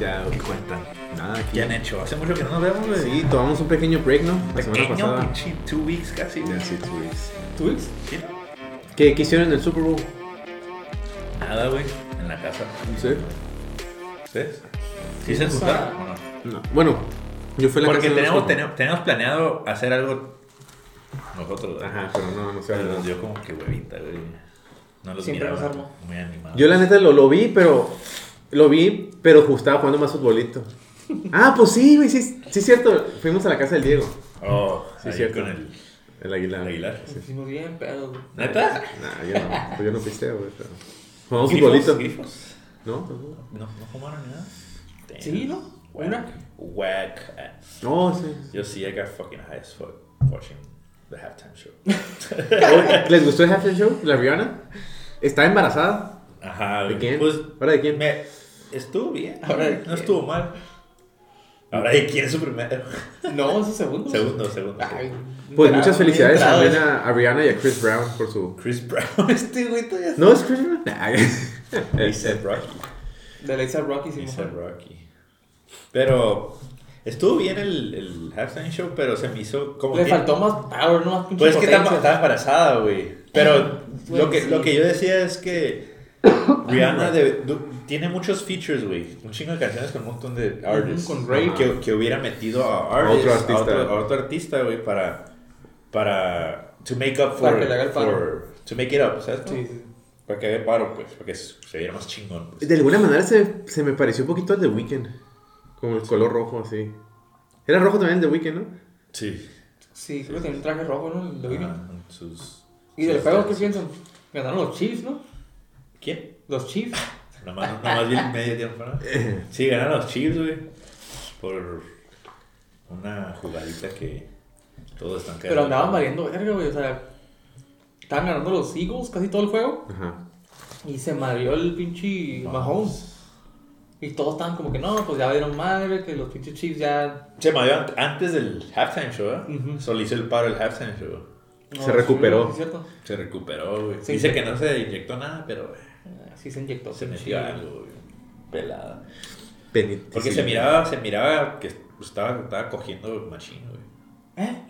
Ya, ¿Qué cuentan? nada, aquí. ¿Qué han hecho? Hace mucho que no nos vemos, güey. Sí, tomamos un pequeño break, ¿no? La semana Pequeño, pasada. pinche, two weeks casi, güey. Ya, sí, two weeks. ¿Tú ves? ¿Qué? ¿Qué, qué hicieron en el Super Bowl? Nada, güey. En la casa. Sí. ¿Ustedes? ¿Sí se juntaron o no? No. Bueno, yo fui a la Porque casa los- teníamos, teníamos planeado hacer algo nosotros, güey. Ajá, pero no, no sé. Pero nos dio como que huevita, güey. No los Siempre miraba muy animados. Yo la neta lo, lo vi, pero. Lo vi, pero justo estaba jugando más futbolito. Ah, pues sí, güey, sí, sí, es cierto. Fuimos a la casa del Diego, Oh, Sí, sí, cierto. con el, el Aguilar. el Aguilar. Bien güey. ¿Neta? Nah, yo no, pues yo no pisteo, güey, pero. Jugamos ¿Grifos? futbolito. ¿Grifos? ¿No? No, no fumaron ni nada. Damn. Sí, ¿no? Whack. Whack ass. No, sí. Yo sí, I got fucking high as fuck watching the halftime show. ¿Les gustó el halftime show? ¿La Rihanna? ¿Está embarazada? Ajá, ¿De quién? Pues, ¿Ahora de quién? me, estuvo bien. Ahora, ¿de no quién? estuvo mal. Ahora, ¿de quién es su primero? No, es su segundo. segundo, segundo. Ay, Pues muchas felicidades también a, a Rihanna y a Chris Brown por su. Chris Brown, este güey todavía. ¿No es Chris Brown? Nah. A$AP Rocky. De Lisa Rocky, sí. A$AP Rocky. Pero estuvo bien el, el halftime show, pero se me hizo como Le que- faltó más power, no más Pues es que estaba, embarazada, güey. Pero Bueno, lo, que, sí. lo que yo decía es que Rihanna de- tiene muchos features, güey. Un chingo de canciones con un montón de artists. con Drake. Que, que hubiera metido a, A otro artists, artista. A otro, a otro artista, güey, para, para... To make up for... Para que le haga el paro. for- to make it up, ¿sabes? Sí, sí. Para que haga el paro, pues. Para que se viera más chingón. pues. De alguna manera se, se me pareció un poquito al The Weeknd. Como el color rojo, así. Era rojo también el The Weeknd, ¿no? Sí. Sí, creo que tenía un traje rojo, ¿no? El de Weeknd. Ajá, sus... ¿Y del juego qué piensan? Ganaron los Chiefs, ¿no? ¿Quién? Los Chiefs. Nomás, nomás vi el medio tiempo, ¿no? Sí, ganaron los Chiefs, güey. Por una jugadita que todos están Pero andaban valiendo verga, güey. O sea, estaban ganando los Eagles casi todo el juego. Ajá. Y se mareó el pinche Mahomes. Y todos estaban como que no, pues ya dieron madre, que los pinches Chiefs ya. Se me dio antes del halftime show, ¿eh? Solo hizo el paro el halftime show. no, Se recuperó. sí, es cierto. Se recuperó, güey. Sí, Dice sí. que no se inyectó nada, pero güey, Ah, Sí se inyectó. se metió algo, güey. Pelada. Porque se miraba, se miraba que estaba, estaba cogiendo machine, güey. ¿Eh?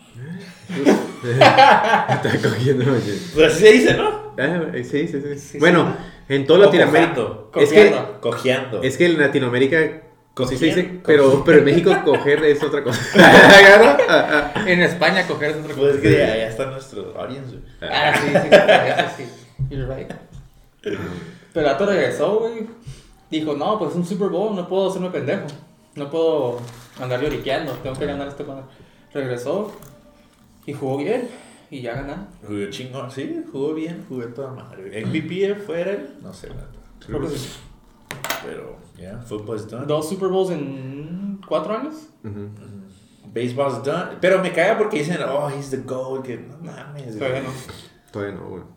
Está cogiendo, oye. Pues así se dice, ¿no? Ah, sí, sí, sí. Sí, bueno, en todo Latinoamérica. cojeando. Es que, Cojeando. Es que en Latinoamérica. Sí se dice, pero, pero en México coger es otra cosa. En España coger es otra cosa. Pues es que ya, ya está nuestro audience. Ah, sí, sí, sí, sí. You're right. Pero Ato regresó, güey. Dijo, no, pues es un Super Bowl, no puedo hacerme pendejo. No puedo andar lloriqueando, tengo que ganar este madre. Regresó y jugó bien y ya ganaron. Jugó chingón, sí, jugó bien, jugó toda madre. MVP fuera él, no sé, nada. Creo que sí. Pero, ya, football's done. Dos Super Bowls en cuatro años. Ujú. Baseball's done. Pero me caga porque dicen, oh, he's the GOAT, que no mames. Todavía no. Todavía no, güey.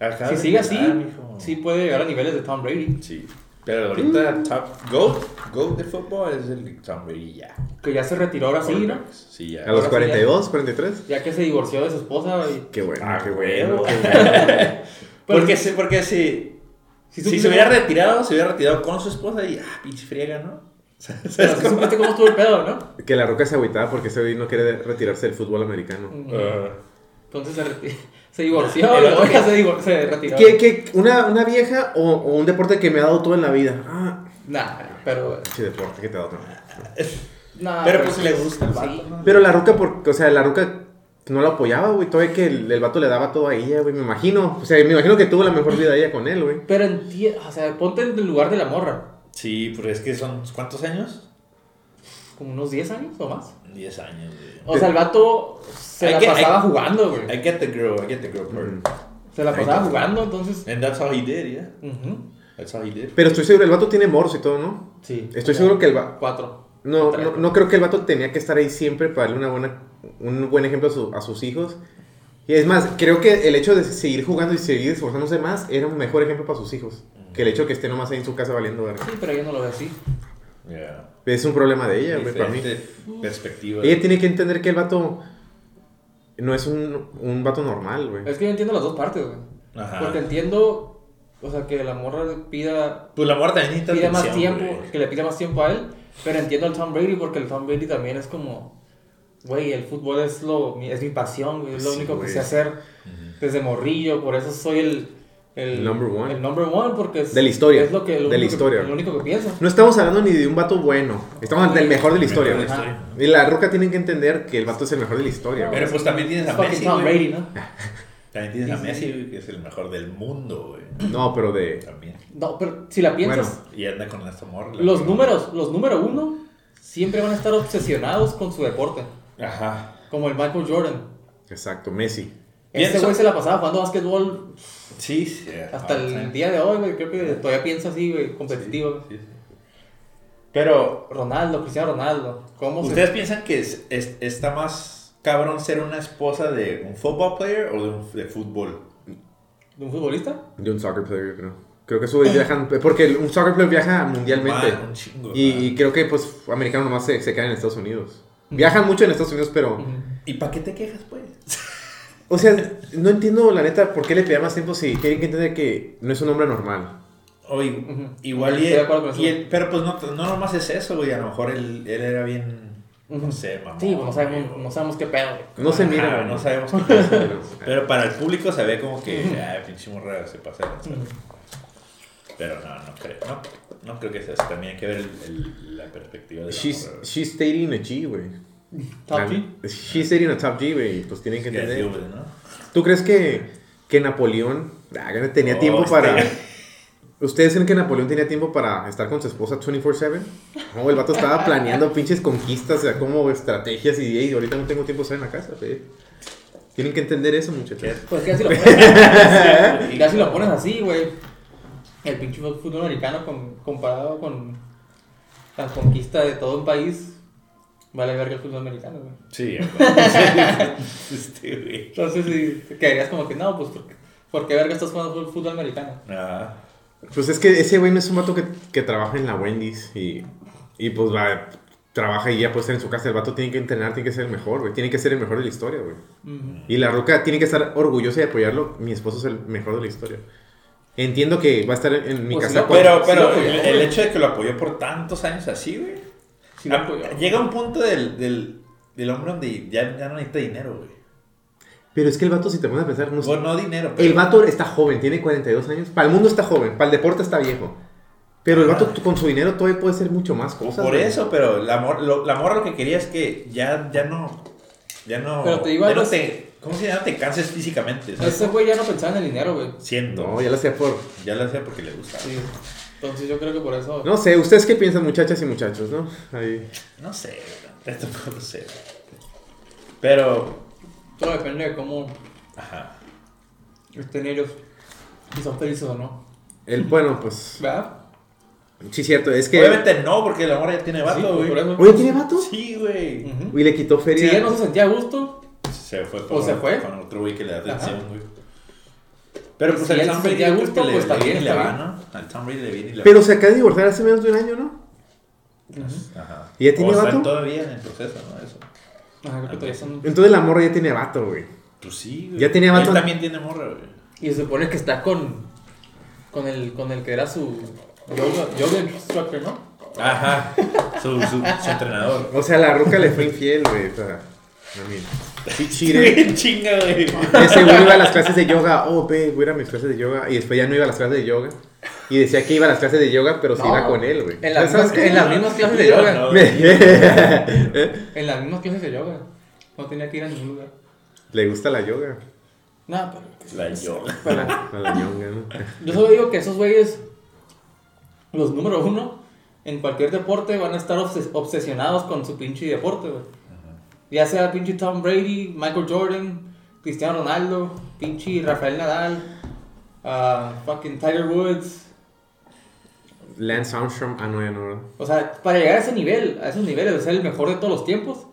Acaba Si sigue así, mijo. sí puede llegar a niveles de Tom Brady. Sí. Pero ahorita, top GOAT, GOAT de fútbol es el Tom Brady, ya. Que ya se retiró ahora sí, ¿no? Sí, ya. A los Ahora sí, ya. 42, 43. Ya que se divorció de su esposa. Y... Qué bueno, Ah, qué bueno. qué bueno. Porque, si, porque si, Si se hubiera retirado, se hubiera retirado con su esposa y, ah, pinche friega, ¿no? Pero sí supiste cómo estuvo el pedo, ¿no? Que la roca se agüitaba porque ese güey no quiere retirarse del fútbol americano. Ah. Entonces se, reti- se divorció ya que- se, divor- se retiró. ¿Qué, qué, una, una vieja o, o un deporte que me ha dado todo en la vida? Ah, Nah, pero. sí, deporte que te ha dado todo. nah, Pero pues le gusta el sí. Pero la roca, porque, o sea, la roca no la apoyaba, güey. Todavía que el, el vato le daba todo a ella, güey. Me imagino. O sea, me imagino que tuvo la mejor vida ella con él, güey. Pero entiendo, o sea, ponte en el lugar de la morra. Sí, pero es que son, ¿cuántos años? Como unos 10 años o más. 10 años, güey. O sea, el vato se Hay la que- pasaba hay- jugando, güey. I get the girl, I get the girl part. Ujú. Se la pasaba jugando, entonces. And that's how he did, yeah. ujú. That's how he did. Pero estoy seguro, el vato tiene morros y todo, ¿no? Sí. Estoy seguro que el va- Cuatro. No, Tres. no, no creo que el vato tenía que estar ahí siempre para darle una buena, un buen ejemplo a, su- a sus hijos. Y es más, creo que el hecho de seguir jugando y seguir esforzándose más era un mejor ejemplo para sus hijos. Que el hecho de que esté nomás ahí en su casa valiendo verga. Sí, pero yo no lo veo así. Yeah. Es un problema de ella, güey, para mí. Perspectiva. Ella tiene que entender que el vato no es un, un vato normal, güey. Es que yo entiendo las dos partes, güey. Ajá. Porque entiendo O sea, que la morra le pida, Pues la morra también necesita pida más tiempo, güey. que le pida más tiempo a él. Pero entiendo al Tom Brady porque el Tom Brady también es como, güey, el fútbol es lo es mi pasión, güey, es lo Sí, único que sé hacer desde morrillo, por eso soy el el Number one. El number one porque es, De la historia, Es lo que, lo de la único que- historia. lo único que pienso. No estamos hablando ni de un vato bueno. Estamos hablando del mejor de la historia, Mejor de la historia. Y la roca tienen que entender que el vato es el mejor de la historia, güey. Pero pues también tienes Es a Messi, Tom güey. Brady, ¿no? También tienes a Messi, güey, que es el mejor del mundo, güey. No, pero de. También. No, pero si la piensas, Y anda con esta morra. los números, los número uno siempre van a estar obsesionados con su deporte, Ajá. como el Michael Jordan. Exacto, Messi. Pienso- güey se la pasaba jugando básquetbol Sí, sí. hasta ah, el sí. día de hoy, güey. Creo que todavía piensa así, güey, competitivo. Sí, sí. Pero, Ronaldo, Cristiano Ronaldo. ¿Cómo se- ¿ustedes piensan que es- es- está más cabrón ser una esposa de un football player o de un de fútbol? ¿De un futbolista? De un soccer player, yo creo. Creo que eso viajan. Porque un soccer player viaja mundialmente. Man, un chingo. Y, creo que, pues, americanos nomás se, se quedan en Estados Unidos. Viajan mucho en Estados Unidos, pero. ¿Y para qué te quejas, pues? O sea, no entiendo la neta por qué le pedía más tiempo si tienen que entender que no es un hombre normal. O igual y, eso. y el- pero pues no, no nomás es eso, güey, a lo mejor él, él era bien, no sé, mamón. Sí, no sabemos, no sabemos qué pedo, güey. No se Ajá, mira. no güey. sabemos qué pasa, Pero para el público se ve como que, ah, pinche morra se pasa. Pero no, no creo, no, no creo que sea así. También hay que ver el- el- la perspectiva de la She's, morra, she's dating a G, güey. Top G. She's dating a top G, güey. Pues tienen que entender. ¿no? ¿Tú crees que, que Napoleón ah, tenía Oh, tiempo este- para... ¿Ustedes creen que Napoleón tenía tiempo para estar con su esposa 24/7? No, el vato estaba planeando pinches conquistas, o sea, como estrategias y "Ey, ahorita no tengo tiempo de estar en la casa, güey. Tienen que entender eso, muchachos. Pues que ya si lo pones, ya si lo pones así, güey. El pinche fútbol americano con- comparado con la conquista de todo un país, vale verga el fútbol americano, güey. Sí, este, güey. Entonces, sí, te quedarías como que, no, pues, ¿por qué, por qué verga estás jugando fútbol, fútbol americano? Ah, Pues es que ese güey no es un vato que, que trabaja en la Wendy's y, y pues va, trabaja y ya puede estar en su casa. El vato tiene que entrenar, tiene que ser el mejor, güey. Tiene que ser el mejor de la historia, güey. Ujú. Y la Roca tiene que estar orgullosa de apoyarlo. Mi esposo es el mejor de la historia. Entiendo que va a estar en mi Pues casa. sí, cuando- Pero, Sí pero apoyó, el, el hecho de que lo apoyó por tantos años así, güey. Sí Ah, apoyó. Llega un punto del, del, del hombre donde ya, ya no necesita dinero, güey. Pero es que el vato, si te pones a pensar, no, Bueno, no dinero, pero... el vato está joven, tiene 42 años. Para el mundo está joven, para el deporte está viejo. Pero el vato con su dinero todavía puede hacer mucho más cosas. Por eso, pero la, mor, lo, la morra lo que quería es que ya, ya no... Ya no... Pero te digo ya algo, no te, ¿Cómo se llama? Te canses físicamente, ¿sabes? Ese güey ya no pensaba en el dinero, güey. Siento. No, ya lo sé por. Ya lo hacía porque le gusta. Sí. Entonces yo creo que por eso... No sé, ¿ustedes qué piensan, muchachas y muchachos, no? Ahí. No sé, esto no lo sé. Pero... Todo depende de cómo Ajá. estén ellos. Si son felices o no. El, bueno, pues. ¿Verdad? Sí, cierto, es que. Obviamente no, porque la morra ya tiene Sí, vato, pues, güey. eso. Oye, ¿tiene vato? Sí, güey. Ujú. Y le quitó Si feria. ella no se sentía a gusto, Se fue ¿O se fue? con otro güey que le da atención, güey. Pero pues Si al Tom Brady gusto, que le, pues también le va. ¿no? Al Tom Brady le viene y le va. Pero se acaba de divorciar hace menos de un año, ¿no? Ajá. ¿Y ya tiene o vato? todavía en el proceso, ¿no? Eso. ajá, creo que todavía son... Entonces la morra ya tiene vato, güey. Pues sí, güey. Ya tenía vato. Él también tiene morra, güey. Y se supone que está con... Con el, con el que era su... Yoga, instructor, ¿no? Ajá. Su, su, su entrenador. O sea, la roca le fue infiel, güey. O sea, sí, chire. Qué chinga, güey. Ese güey iba a las clases de yoga. Oh, ve, voy a ir a mis clases de yoga. Y después ya no iba a las clases de yoga. Y decía que iba a las clases de yoga, pero sí No, iba con él, güey. En las, ¿Sabes mismas, qué? en las mismas clases de yoga. no. En las mismas clases de yoga. No tenía que ir a ningún lugar. Le gusta la yoga. No, pero... La yoga. pero- A la ñonga, ¿no? Yo solo digo que esos güeyes, los número uno, en cualquier deporte van a estar obses- obsesionados con su pinche deporte, güey. Ya sea pinche Tom Brady, Michael Jordan, Cristiano Ronaldo, pinche Rafael Nadal, ah, fucking Tiger Woods. Lance Armstrong. Ah, no, ya no, ¿verdad? O sea, para llegar a ese nivel, a esos niveles de ser el mejor de todos los tiempos,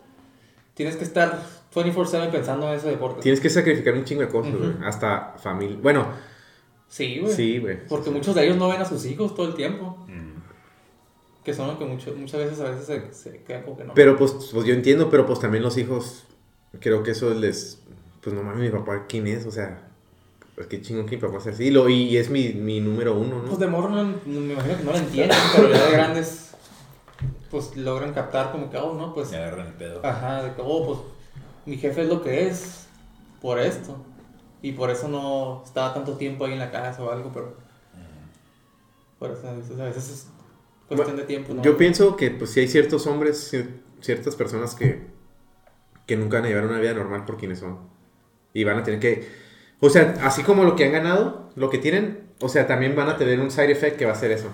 tienes que estar 24/7 pensando en ese deporte. Tienes que sacrificar un chingo de cosas, güey. Hasta familia. Bueno, Sí, güey. sí, güey. Porque muchos de ellos no ven a sus hijos todo el tiempo. Que son lo que mucho- muchas veces a veces se, se quedan como que no. Pero pues, pues yo entiendo, pero pues también los hijos, creo que eso les, pues no mames, mi papá, ¿quién es? O sea, Pues qué chingón que mi papá sea así. Lo, y es mi, mi número uno, ¿no? Pues de morro no, no- me imagino que no lo entienden, pero ya de grandes, pues logran captar como que, oh, no, pues, Se agarran el pedo. ajá, de que, oh, pues, mi jefe es lo que es por esto. Y por eso no estaba tanto tiempo ahí en la casa o algo, pero, por eso a veces, a veces es cuestión de tiempo, ¿no? Yo pienso que pues sí hay ciertos hombres, cier- ciertas personas que, que nunca van a llevar una vida normal por quienes son. Y van a tener que... O sea, así como lo que han ganado, lo que tienen, o sea, también van a tener un side effect que va a ser eso.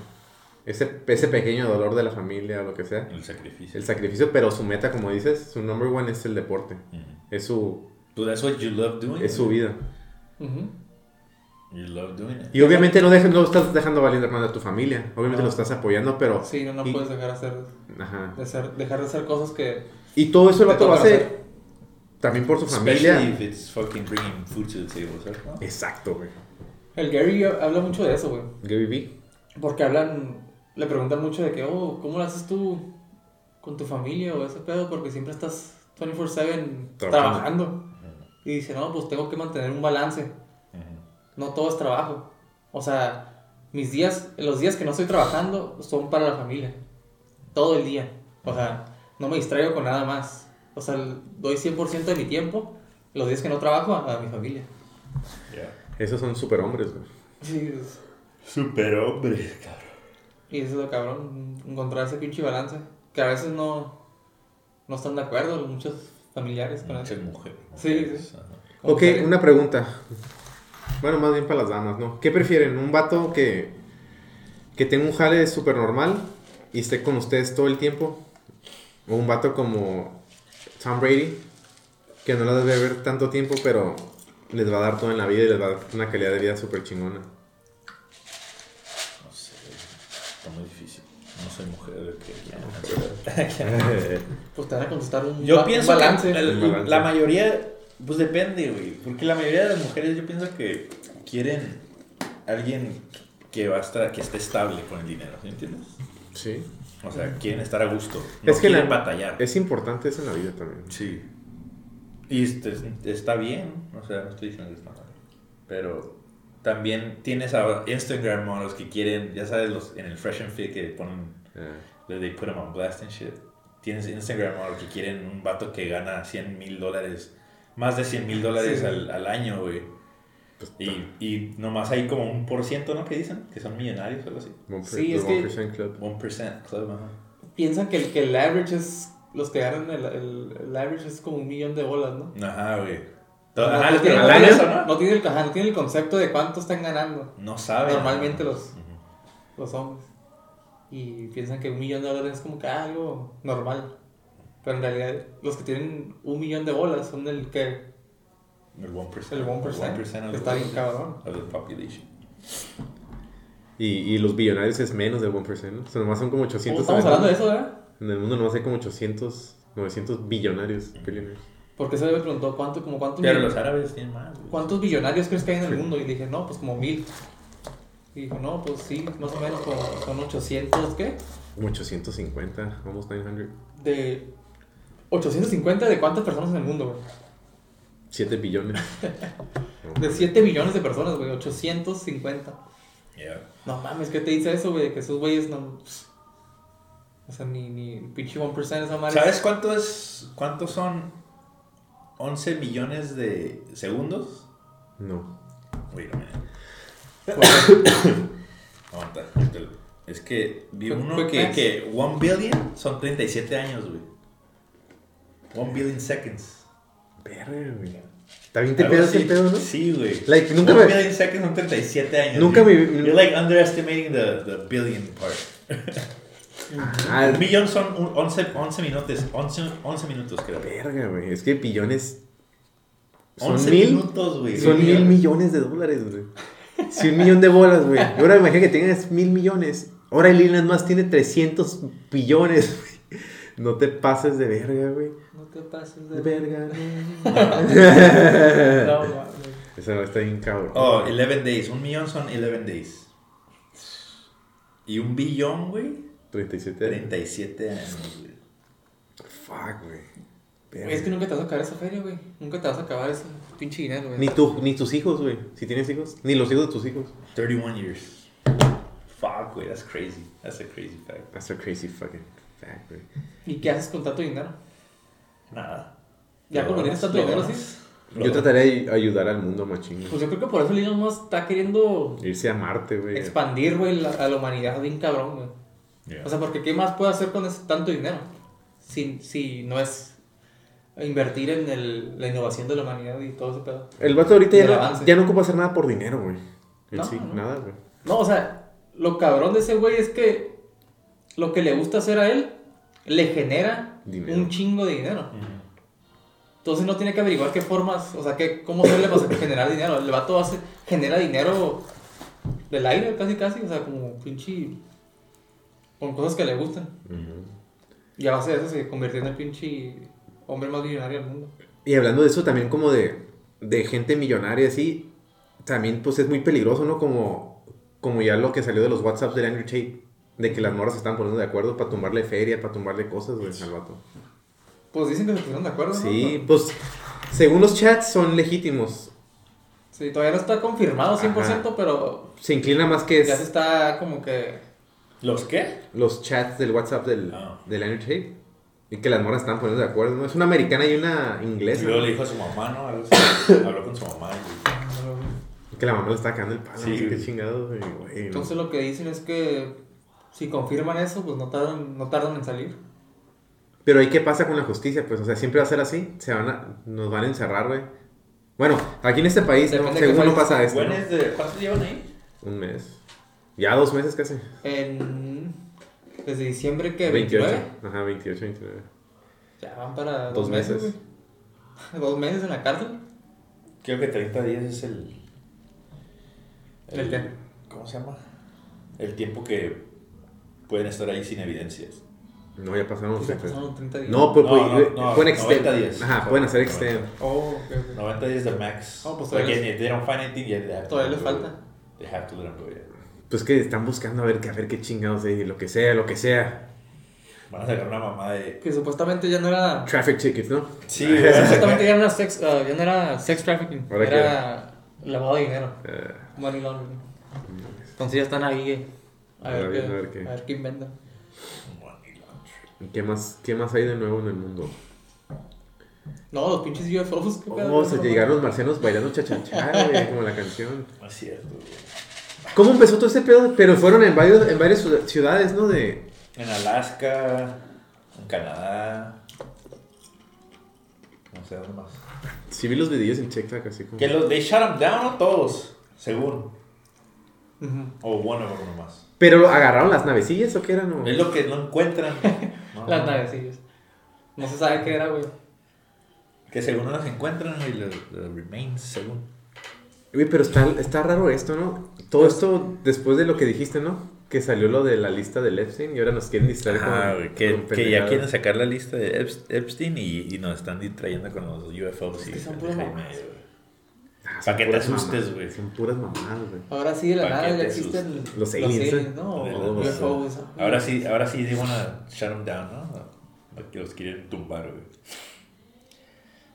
Ese, ese pequeño dolor de la familia o lo que sea. El sacrificio. El sacrificio, pero su meta, como dices, su number one es el deporte. Ujú. Es su, Pues that's what you love doing. es su vida. Ujú. You love doing it. Y obviamente no, dejes- no estás dejando valiendo hermano a tu familia. Obviamente No. lo estás apoyando, pero... Sí, no, no y- puedes dejar, hacer, Ajá. de hacer, dejar de hacer cosas que... Y todo eso el Te vato lo toca hace hacer. también por su familia. if it's fucking bringing food to the table, no? Exacto, güey. El Gary habla mucho de eso, güey. Gary Vee. Porque hablan, le preguntan mucho de que, oh, ¿cómo lo haces tú con tu familia o ese pedo? Porque siempre estás 24/7 Trabajando. trabajando. Y dice, no, pues tengo que mantener un balance. No todo es trabajo. O sea, mis días, los días que no estoy trabajando son para la familia. Todo el día. O sea, no me distraigo con nada más. O sea, doy 100% de mi tiempo, los días que no trabajo, a, a mi familia. Yeah. Esos son superhombres, güey. Sí, es- Super hombre, cabrón. Y eso es lo cabrón, encontrar ese pinche balance. Que a veces no, no están de acuerdo muchos familiares con eso. Muchas mujeres. Sí, mujeres, sí. Como Ok, una pregunta. Bueno, más bien para las damas, ¿no? ¿Qué prefieren? ¿Un vato que, que tenga un jale súper normal y esté con ustedes todo el tiempo? ¿O un vato como Tom Brady, que no las debe ver tanto tiempo, pero les va a dar todo en la vida y les va a dar una calidad de vida súper chingona? No sé, está muy difícil. No soy mujer. que- Pues te van a contestar un, Yo ba- un pienso balance. que el- Un balance. la mayoría, pues depende, güey. Porque la mayoría de las mujeres yo pienso que quieren alguien que va a estar, que esté estable con el dinero, ¿sí entiendes? Sí. O sea, quieren estar a gusto. No Es que quieren la- batallar. Es importante eso en la vida también. Sí. Y este- está bien, o sea, no estoy diciendo que está mal. Pero también tienes a Instagram models que quieren, ya sabes, los, en el Fresh and Fit que ponen, Ah, they put them on blast and shit. Tienes Instagram models que quieren un vato que gana 100 mil dólares, más de 100 mil dólares Sí. al, al año, güey. pues, Y, y nomás hay como un por ciento, ¿no? Que dicen que son millonarios o algo así. Sí, es que- 1% Club. 1% club, ajá. Piensan que el, que el average es. Los que ganan el, el, el average es como un millón de bolas, ¿no? Ajá, güey. No, Ajá, no les tiene- preguntan ¿al año? eso, ¿no? No tiene, el, ajá, no tiene el concepto de cuánto están ganando No saben. Normalmente los- Ujú. los hombres. Y piensan que un millón de dólares es como que algo normal. Pero en realidad, los que tienen un millón de bolas son el que. El 1%. El 1%. of Está the- bien cabrón. Of the population. Y, y los billonarios es menos del 1%, ¿no? O sea, nomás son como 800. Estamos hablando de eso, ¿verdad? En el mundo nomás hay como 800, 900 billonarios, billionaires. Porque se me preguntó cuánto, como cuántos, Pero los árabes tienen más. güey. cuántos billonarios crees que hay en el mundo. Y dije, no, pues como mil. Y dijo, no, pues sí, más o menos como son 800, ¿qué? Como 850, almost 900. De 850 de cuántas personas en el mundo, güey. 7 billones. De 7 billones de personas, güey. 850. Yeah. No mames, ¿qué te dice eso, güey? Que esos güeyes no. O sea, ni, ni pinche 1% esa madre. ¿Sabes cuánto es, cuántos son 11 millones de segundos? No. Wait a minute. Pues, Aguanta. Es que vi uno que, que 1 billion son 37 años, güey. 1 billion seconds. Verga, güey. Está bien Algo te así. ese pedo, ¿no? Sí, güey. Like, nunca 1 me- billion seconds son 37 años. Nunca güey. me- You're like underestimating the, the billion part. Ah, Un millón son un- 11, 11 minutos. 11, 11 minutos, creo. verga, güey. Es que billones. Son 11 mil. minutos, güey. Son mil millones de dólares, güey. Si un millón de bolas, güey. Y Ahora imagina que tengas mil millones. Ahora Elon más tiene 300 billones, güey. No te pases de verga, güey. no te pases De de. verga, No, no. mames. Esa no está bien cabrón. Oh, 11 days. Un millón son 11 days. Y un billón, güey. 37. 37 años, güey. Fuck, güey. Verga. Es que nunca te vas a acabar esa feria, güey. Nunca te vas a acabar ese pinche dinero, güey. Ni, tú, ni tus hijos, güey. Si tienes hijos. Ni los hijos de tus hijos. 31 years. Fuck, güey, that's crazy. That's a crazy fact. That's a crazy fucking güey. ¿Y qué haces con tanto dinero? Nada. Ya cuando tienes tanto dinero, sí. Yo donas. trataré de ayudar al mundo, machín. Pues yo creo que por eso Elon Musk está queriendo Irse a Marte, güey. expandir, güey, la- a la humanidad bien cabrón, güey. Yeah. O sea, porque ¿qué más puede hacer con ese tanto dinero? Si, si no es invertir en el, la innovación de la humanidad y todo ese pedo. El vato ahorita ya el no, avance. ya no ocupa hacer nada por dinero, güey. En No, sí, no. nada, güey. No, o sea, lo cabrón de ese güey es que lo que le gusta hacer a él le genera Dinero. un chingo de dinero. Entonces no tiene que averiguar qué formas, o sea, qué, cómo se le va a generar dinero. El vato hace, genera dinero del aire, casi, casi, o sea, como pinche. con cosas que le gustan. Y a base de eso se convirtió en el pinche hombre más millonario del mundo. Y hablando de eso, también como de, de gente millonaria, así, también pues es muy peligroso, ¿no? Como, como ya lo que salió de los WhatsApps de Andrew Tate, de que las morras se están poniendo de acuerdo para tumbarle feria, para tumbarle cosas, güey, al vato. Pues dicen que se pusieron de acuerdo, ¿no? Sí, pues según los chats son legítimos. Sí, todavía no está confirmado 100%, Ajá. pero Se inclina más que ya se es está como que... ¿Los qué? los chats del WhatsApp del, Ah. del Andrew Tate. Y que las morras están poniendo de acuerdo, ¿no? Es una americana y una Y inglesa. luego ¿no? le dijo a su mamá, ¿no? Habló con su mamá y... Que la mamá le está cagando el palo. Sí, qué chingado, güey. Entonces lo que dicen es que si confirman eso, pues no tardan, no tardan en salir. Pero ¿y qué pasa con la justicia? Pues, o sea, siempre va a ser así. Se van a, nos van a encerrar, güey. Bueno, aquí en este país, ¿no? Según no país. pasa esto. ¿Cuál ¿no? es de... ¿Cuánto llevan ahí? Un mes. Ya dos meses casi. En... Desde diciembre que 28. 29. Ajá, 28, 29. Ya van para dos, Dos meses. Dos meses en la cárcel. Creo que 30 días es el... ¿El qué? ¿Cómo se llama? El tiempo que pueden estar ahí sin evidencias. No, ya pasaron Pues ya los pasaron 30 días. No, pues, No, pues, no, eh, no, pueden 90 extend. días. Ajá, pueden hacer 90. extend. Oh, ok, ok. 90 días de max. Oh, pues like, todavía if they don't find anything yet, they have to Todavía let les them go. falta. They have to let them go, yeah. Pues que están buscando a ver, a ver qué chingados es. Lo que sea, lo que sea. Van a sacar una mamá de... Que supuestamente ya no era... Traffic tickets, ¿no? Sí, Supuestamente ya no era sex, ah, ya no era sex trafficking. ¿Ahora qué era lavado de dinero. Eh, Money laundering. Entonces ya están ahí. eh, A ver, bien, qué, a ver qué. a ver qué inventan. ¿Qué más, ¿Qué más hay de nuevo en el mundo? No, los pinches UFOs. ¿qué pedo? Oh, se llegaron los marcianos bailando cha-cha-cha, güey, como la canción. No es güey. ¿Cómo empezó todo este pedo? Pero fueron en, varios, en varias ciu- ciudades, ¿no? De... En Alaska, en Canadá. No sé dónde más. Sí vi los videos en TikTok así como... Que los, they shut them down a todos, según. Ujú. O bueno, uno más. ¿Pero agarraron las navecillas o qué eran? o? Es lo que no encuentran. No, Las no. navecillas. No se sabe qué era, güey. Que según no las encuentran y los remains, según. Güey, pero está, está raro esto, ¿no? Todo esto después de lo que dijiste, ¿no? Que salió lo de la lista del Epstein y ahora nos quieren distraer Ah, con, que, con que ya quieren sacar la lista de Epst- Epstein y, y nos están distrayendo con los UFOs. Es y que son y mamadas. Ah, son Pa' que te asustes, güey. Son puras mamadas, güey. Ahora sí, de la nada ya te existen Los aliens, ¿eh? ¿no? Los- Los UFOs. Ahora sí, ahora sí they wanna shut them down, ¿no? Que los quieren tumbar, güey.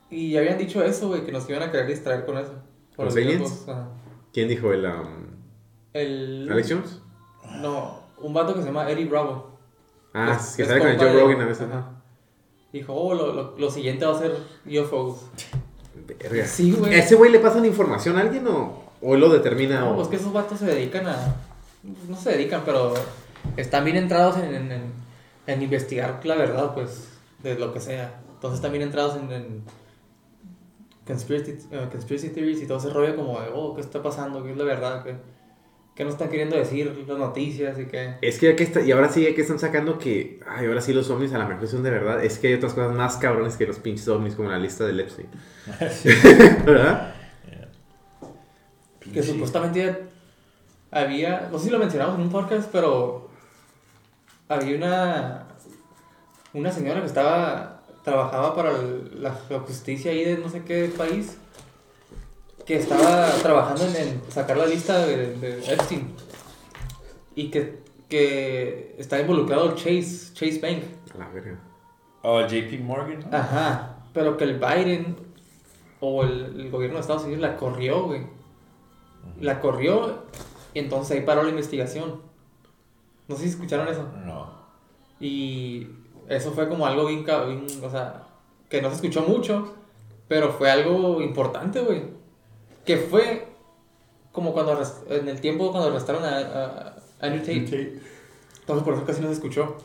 Y ya habían dicho eso, güey, que nos iban a querer distraer con eso. Con ¿Los los aliens? ¿Quién dijo el... um, El... ¿Alex Jones? No, un vato que se llama Eddie Bravo. Ah, Es- que es sale con el Joe Rogan a veces. ajá. Dijo, oh, lo, lo, lo siguiente va a ser UFOs. Verga. Sí, güey. ¿A ese güey le pasan información a alguien o, o él lo determina? No, o- pues que esos vatos se dedican a. No se dedican, pero están bien entrados en, en, en- en investigar la verdad, pues, de lo que sea. Entonces están bien entrados en, en conspiracy, eh, conspiracy theories y todo ese rollo como de, oh, ¿qué está pasando? ¿Qué es la verdad? ¿Qué, qué nos están queriendo decir las noticias? Y que... Es que ya que está, y ahora sí ya que están sacando que, ay, ahora sí los ovnis a la mejor son de verdad. Es que hay otras cosas más cabrones que los pinches ovnis, como la lista del Epstein. ¿Verdad? que supuestamente había, no sé si lo mencionamos en un podcast, pero había una una señora que estaba trabajaba para el- la, la justicia ahí de no sé qué país que estaba trabajando en, en sacar la lista de, de Epstein y que, que está involucrado Chase Chase Bank A la verga. Oh, JP Morgan. ajá pero que el Biden o el, el gobierno de Estados Unidos la corrió, güey. La corrió y entonces ahí paró la investigación. No sé si escucharon eso. No. Y eso fue como algo bien, bien, o sea, que no se escuchó mucho, pero fue algo importante, güey. Que fue como cuando en el tiempo cuando arrestaron a, a, a Andrew Tate. Entonces por eso casi no se escuchó.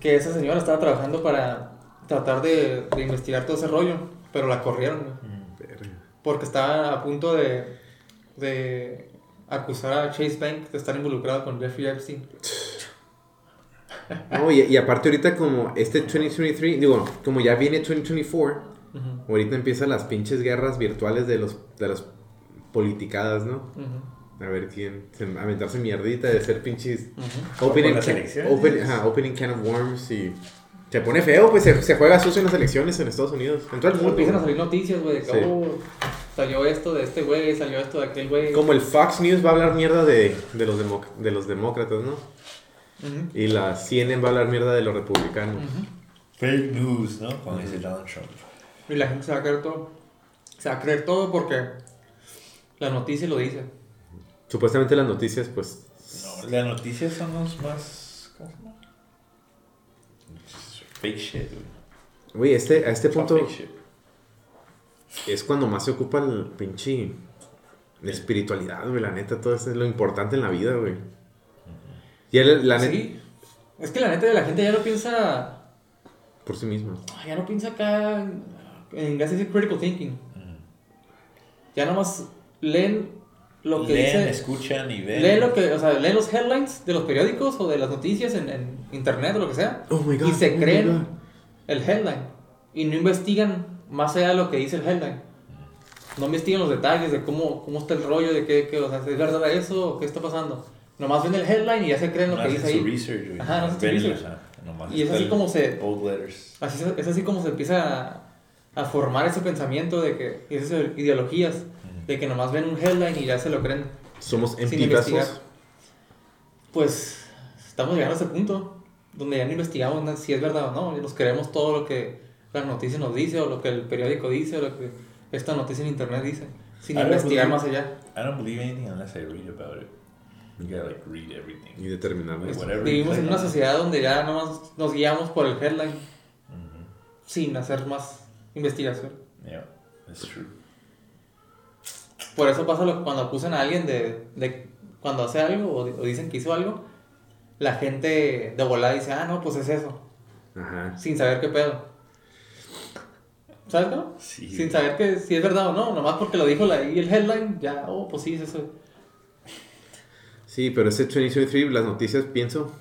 Que esa señora estaba trabajando para tratar de, de investigar todo ese rollo, pero la corrieron. Verga. Porque estaba a punto de, de acusar a Chase Bank de estar involucrado con Jeffrey Epstein. No, y, y aparte ahorita como este 2023, digo, como ya viene 2024, Ujú, ahorita empiezan las pinches guerras virtuales de los de las politicadas, ¿no? ujú, A ver quién, se- aventarse mierdita de ser pinches opening, las ca- elecciones. open- ajá, opening can of worms y se pone feo, pues se, se juega sucio en las elecciones en Estados Unidos, en todo el mundo. Empiezan a salir noticias, güey, de que Sí. oh, salió esto de este güey, salió esto de aquel güey. Como el Fox News va a hablar mierda de, de, los, democ- de los demócratas, ¿no? Ujú, Y la CNN va a hablar mierda de los republicanos. ujú. Fake news, ¿no? Como dice Donald Trump. Y la gente se va a creer todo. Se va a creer todo porque la noticia lo dice. Supuestamente las noticias, pues... No, las noticias son los más. ¿Cómo se llama? Fake shit, güey. Güey, este, a este punto Fake shit. es cuando más se ocupa el pinche... La espiritualidad, güey, la neta, todo eso es lo importante en la vida, güey. Y el- la neta... Sí. Es que la neta de la gente ya no piensa. Por sí misma. Ya no piensa acá. En inglés dice critical thinking. Ya nomás leen lo que Leen, dice. escuchan y ven. Leen lo que, o sea, leen los headlines de los periódicos o de las noticias en, en internet o lo que sea. Oh my God, y se oh my creen God. el headline. Y no investigan más allá de lo que dice el headline. No investigan los detalles de cómo, cómo está el rollo, de qué, qué, o sea, ¿es verdad eso o qué está pasando? Nomás ven el headline y ya se creen lo No que dice su ahí. research. Ajá, no hacen research. nomás Y es así como se- letters. Así, es- es así como se empieza a, formar ese pensamiento de que, y esas ideologías, de que nomás ven un headline y ya se lo creen. Somos Sin investigar. empipazos. Pues estamos llegando a ese punto donde ya no investigamos si es verdad o no, nos creemos todo lo que la noticia nos dice o lo que el periódico dice o lo que esta noticia en internet dice, sin I don't investigar believe- más allá. I don't believe anything unless I read about it. You gotta like read everything. Y. Like, whatever Vivimos en una sociedad donde ya nomás nos guiamos por el headline Mhm. sin hacer más investigación. Yeah, that's true. Por eso pasa lo, cuando acusan a alguien de, de cuando hace algo o, o dicen que hizo algo, la gente de volada dice, ah, no, pues es eso, Ajá. sin saber qué pedo. ¿Sabes cómo? Sí. Sin saber que si es verdad o no, nomás porque lo dijo la, y el headline, ya, oh, pues sí, es eso. Sí, pero ese 2023, las noticias, pienso,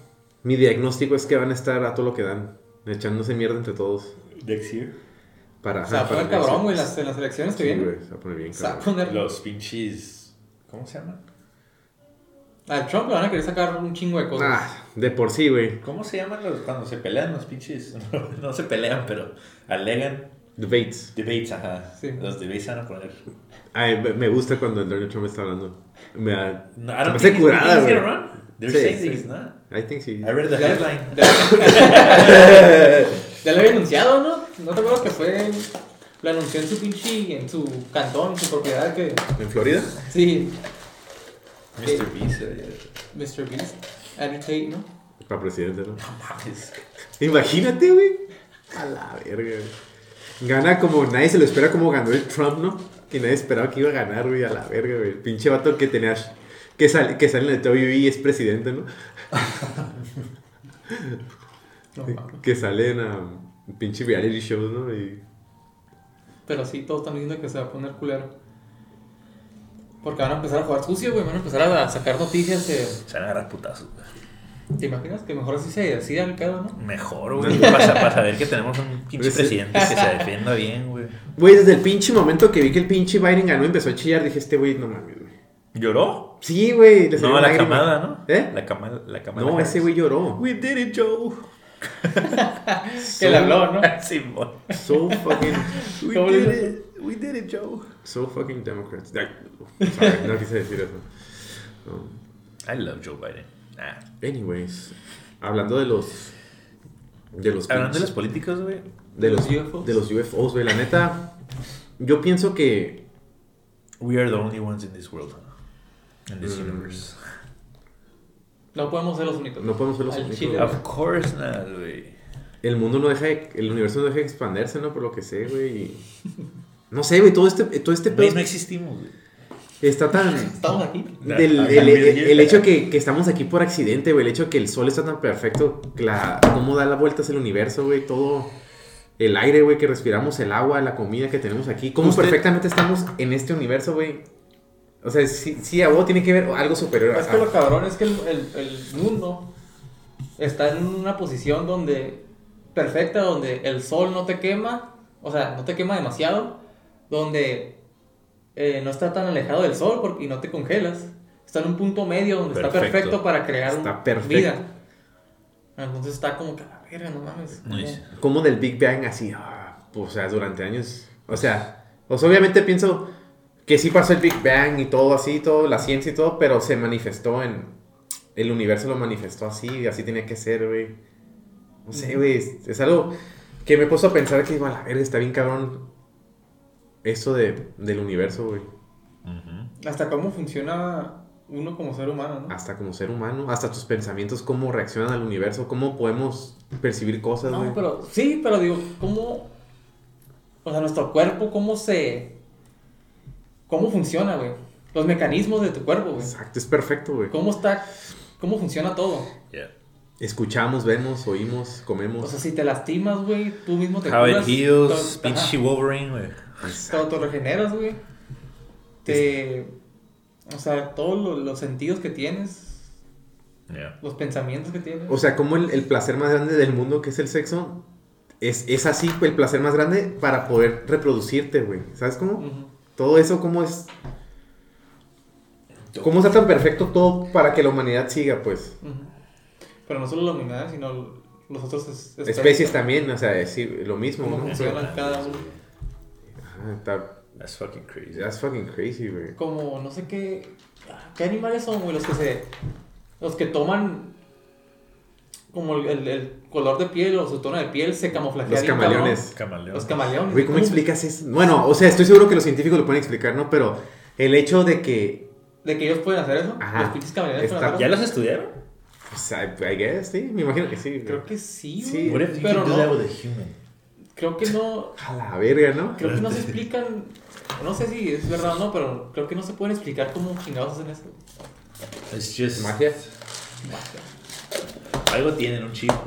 mi diagnóstico es que van a estar a todo lo que dan, echándose mierda entre todos. Next year. Para, O sea, ajá, va a para poner cabrón, güey, las, en las elecciones que Sí, vienen. güey, se va a poner bien Se va a cabrón. poner... Los pinches. ¿Cómo se llama? Al Trump le van a querer sacar un chingo de cosas. Ah, de por sí, güey. ¿Cómo se llaman los cuando se pelean los pinches? No, se pelean, pero alegan. Debates. Debates, ajá. Sí. Los debates van a poner. Ay, me- gusta cuando el Donald Trump está hablando. Me da... No, I se don't me hace think curada, güey. They're Sí, saying sí. that he's not. I think sí. I read the Ya- headline. Ya, ya lo había anunciado, ¿no? ¿No te acuerdas que fue... Lo anunció en su pinche, en su cantón, en su propiedad que... ¿En Florida? Sí, Mr. Beast. eh, Mr. Beast, Andrew Tate, ¿no? Para presidente, ¿no? No mames. Imagínate, güey. A la verga, güey. Gana como nadie se lo espera como ganó el Trump, ¿no? Que nadie esperaba que iba a ganar, güey, a la verga, güey. El pinche vato que tenía que, sal, que sale en el WWE y es presidente, ¿no? No. Que sale en um, pinche reality shows, ¿no? Y Pero sí, todos están diciendo que se va a poner culero. Porque van a empezar a jugar sucio, güey. Van a empezar a sacar noticias de... Se van a agarrar putazos. güey. ¿Te imaginas? Que mejor así se decida el pedo, ¿no? Mejor, güey. Para, para saber que tenemos un pinche Pues presidente que se defienda bien, güey. Güey, desde el pinche momento que vi que el pinche Biden ganó y empezó a chillar, dije, este güey, no mames, güey. ¿Lloró? Sí, güey. No, la lágrima. camada, ¿no? ¿Eh? La camada. La camada No, ese güey lloró. We did it, Joe. Que le habló, ¿no? Simón. So fucking... We ¿Cómo did it. We did it, Joe. So fucking Democrats. Sorry, no quise decir eso. No. I love Joe Biden. Ah. Anyways, hablando de los De los Hablando de los políticos, güey. de los UFOs. De los UFOs, güey. La neta, yo pienso que We are the only ones in this world. In this Mm. universe. No podemos ser los únicos. No podemos ser los Al únicos. chile. Of course not, güey. el mundo no deja de- el universo no deja de expandirse, ¿no? Por lo que sé, güey. No sé, güey, todo este, todo este pedo no existimos, güey. está tan... Estamos aquí. Del- Ah, el, el- hecho que, que estamos aquí por accidente, güey. El hecho que el sol está tan perfecto. La, cómo da las vueltas el universo, güey. Todo. El aire, güey, que respiramos, el agua, la comida que tenemos aquí. Cómo Usted- perfectamente estamos en este universo, güey. O sea, sí, sí, a vos tiene que ver algo superior a... Es que lo cabrón es que el, el- el mundo está en una posición donde perfecta, donde el sol no te quema, o sea, no te quema demasiado, donde eh, no está tan alejado del sol porque, y no te congelas. Está en un punto medio donde está Perfecto. para crear Está perfecto. vida. Entonces está como que la verga, no mames. como del Big Bang así, ah, pues, o sea, durante años. O sea, pues obviamente pienso que sí pasó el Big Bang y todo así, todo, la ciencia y todo, pero se manifestó en. El universo lo manifestó así, y así tenía que ser, güey. No sé, güey, es, es algo que me he puesto a pensar que, a la verga, está bien cabrón. Esto de, del universo, güey. Hasta cómo funciona uno como ser humano, ¿no? Hasta como ser humano, hasta tus pensamientos, cómo reaccionan al universo, cómo podemos percibir cosas, güey. No, pero sí, pero digo, ¿cómo? O sea, nuestro cuerpo, ¿cómo se. ¿Cómo funciona, güey? Los mecanismos de tu cuerpo, güey. Exacto, es perfecto, güey. ¿Cómo está? ¿Cómo funciona todo? Yeah. Escuchamos, vemos, oímos, comemos. O sea, si te lastimas, güey, tú mismo te How it heals, pinche Wolverine, güey. te autorregeneras, güey. Te. O sea, todos lo- los sentidos que tienes, Yeah. los pensamientos que tienes. O sea, como el, el placer más grande del mundo, que es el sexo, es, es así el placer más grande para poder reproducirte, güey. ¿Sabes cómo? Ujú. Todo eso, ¿cómo es? ¿Cómo está tan perfecto todo para que la humanidad siga, pues? Pero no solo la humanidad, sino los otros es- Especies también, o sea, es lo mismo, ¿Cómo ¿no? funcionan cada uno? Ajá, está- That's fucking crazy. that's fucking crazy, güey. como no sé qué qué animales son güey los que se los que toman como el, el- el color de piel o su tono de piel se camuflajea Los camaleones. Camaleón. los camaleones Güey, ¿cómo explicas eso? Bueno, o sea, estoy seguro que los científicos lo pueden explicar, ¿no? Pero el hecho de que, de que ellos pueden hacer eso Ajá. los pinches camaleones Está- pueden hacer ¿Ya los estudiaron? pues, I, I guess, sí, me imagino que sí. creo que sí, Sí. güey, What if you pero no with a human? creo que no A la verga, ¿no? creo que no se explican no sé si es verdad o no pero creo que no se pueden explicar cómo chingados hacen eso It's just... Magia. Algo tienen, un chip.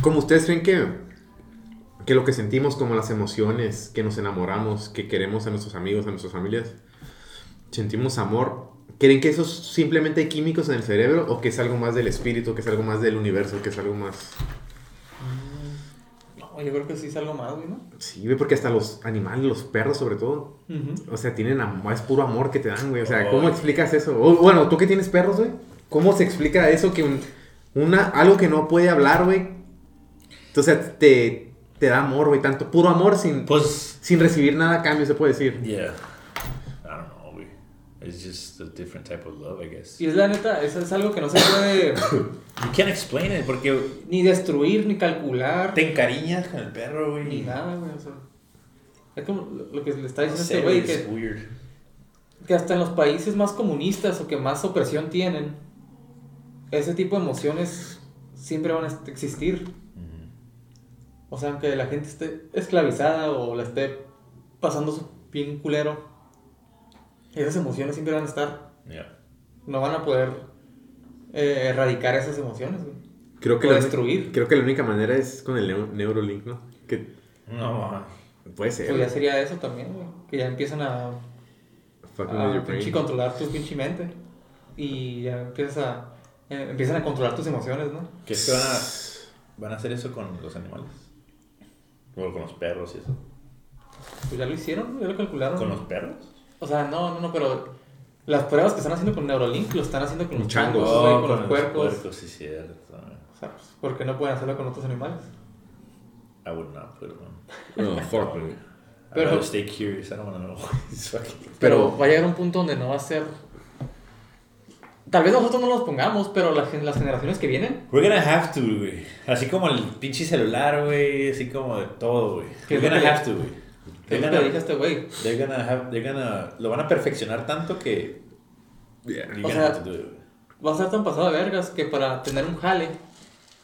Como ustedes creen que, que lo que sentimos como las emociones, que nos enamoramos, que queremos a nuestros amigos, a nuestras familias, sentimos amor, ¿creen que eso es simplemente químicos en el cerebro o que es algo más del espíritu, que es algo más del universo, que es algo más... no yo creo que sí es algo más güey no Sí, güey, porque hasta los animales, los perros sobre todo, o sea, tienen amor, es puro amor que te dan, güey. O sea, Oh. ¿cómo explicas eso? O, bueno, tú que tienes perros, güey, ¿cómo se explica eso que un- una, algo que no puede hablar, güey? Entonces te, te da amor, güey, tanto puro amor sin... Pues... Sin recibir nada a cambio, se puede decir. Yeah. I don't know, güey. It's just a different type of love, I guess. y es la neta eso es algo que no se puede You can't explain it porque ni destruir ni calcular te encariñas con el perro, güey. Ni nada, güey. O sea, es como lo que le está No diciendo sé, este güey, que, weird. que hasta en los países más comunistas o que más opresión tienen, ese tipo de emociones siempre van a existir. O sea, aunque la gente esté esclavizada o la esté pasando su bien culero, esas emociones siempre van a estar. Yeah. No van a poder eh, erradicar esas emociones, güey. Creo que, O la, destruir. creo que la única manera es con el neu- Neurolink, ¿no? Que No, puede ser. Pues ya sería eso también, güey. Que ya empiezan a Fucking a with your pinche brain. controlar tu pinche mente. Y ya empiezas a, eh, empiezan a controlar tus emociones, ¿no? ¿Qué es que van a, van a hacer eso con los animales? O con los perros y eso. Pues ya lo hicieron, ya lo calcularon. ¿Con los perros? O sea, no, no, no, pero las pruebas que están haciendo con Neurolink lo están haciendo con los Changos. changos, güey, con, los puercos. puercos, sí, cierto. O sea, pues, ¿por qué no pueden hacerlo con otros animales? I would not put it on. Oh, fuck. I'd Pero- rather stay curious. I don't want to know. Pero va a llegar un punto donde no va a ser. Tal vez nosotros no los pongamos, pero las, las generaciones que vienen, We're gonna have to, güey. Así como el pinche celular, güey. Así como de todo, güey. ¿Qué es We're gonna que- have to, güey. ¿Qué es They're gonna- dije a este güey? They're gonna have, they're gonna, lo van a perfeccionar tanto que Yeah. you're O gonna sea, have to do it, güey. Va a ser tan pasado de vergas que para tener un jale,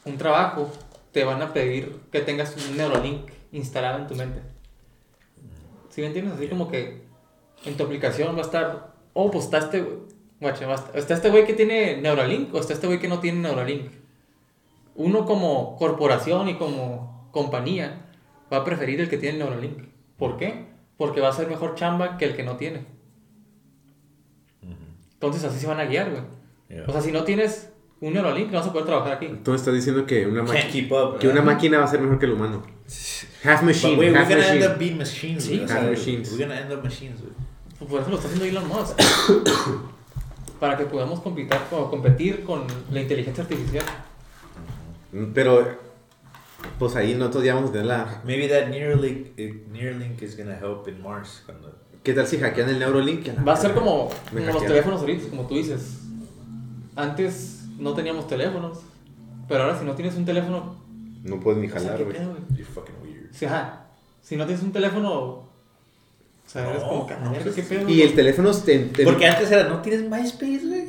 un trabajo, te van a pedir que tengas un Neuralink instalado en tu mente. ¿Sí me entiendes? Así como que en tu aplicación va a estar, oh, pues está este, güey, está este güey que tiene Neuralink o está este güey que no tiene Neuralink. Uno como corporación y como compañía va a preferir el que tiene Neuralink. ¿Por qué? Porque va a ser mejor chamba que el que no tiene. Entonces así se van a guiar, güey. Yeah. O sea, si no tienes un Neuralink, no vas a poder trabajar aquí. Tú estás diciendo que una, máquina keep up, que una ¿verdad? máquina va a ser mejor que el humano. Half But machine, wait, we're half gonna end machine. up being machines, Sí. güey. O sea, Half machines. We're gonna end up machines, güey. Pues Por eso lo está haciendo Elon Musk. Para que podamos competir, o competir con la inteligencia artificial. Pero, pues ahí nosotros ya vamos a tener la... Maybe that Neuralink, eh, Neuralink is gonna help in Mars. Cuando... ¿Qué tal si hackean el Neurolink? Va a ser como, como los teléfonos ahorita, como tú dices. Antes no teníamos teléfonos. Pero ahora si no tienes un teléfono... No puedes ni sea, jalar, ¿qué güey. You're fucking weird. Sí, ajá. Si no tienes un teléfono... O sea, eres No, como que, no, "Verga, pues ¿qué pedo? Y el teléfono... te- te- Porque antes era, no tienes MySpace, güey.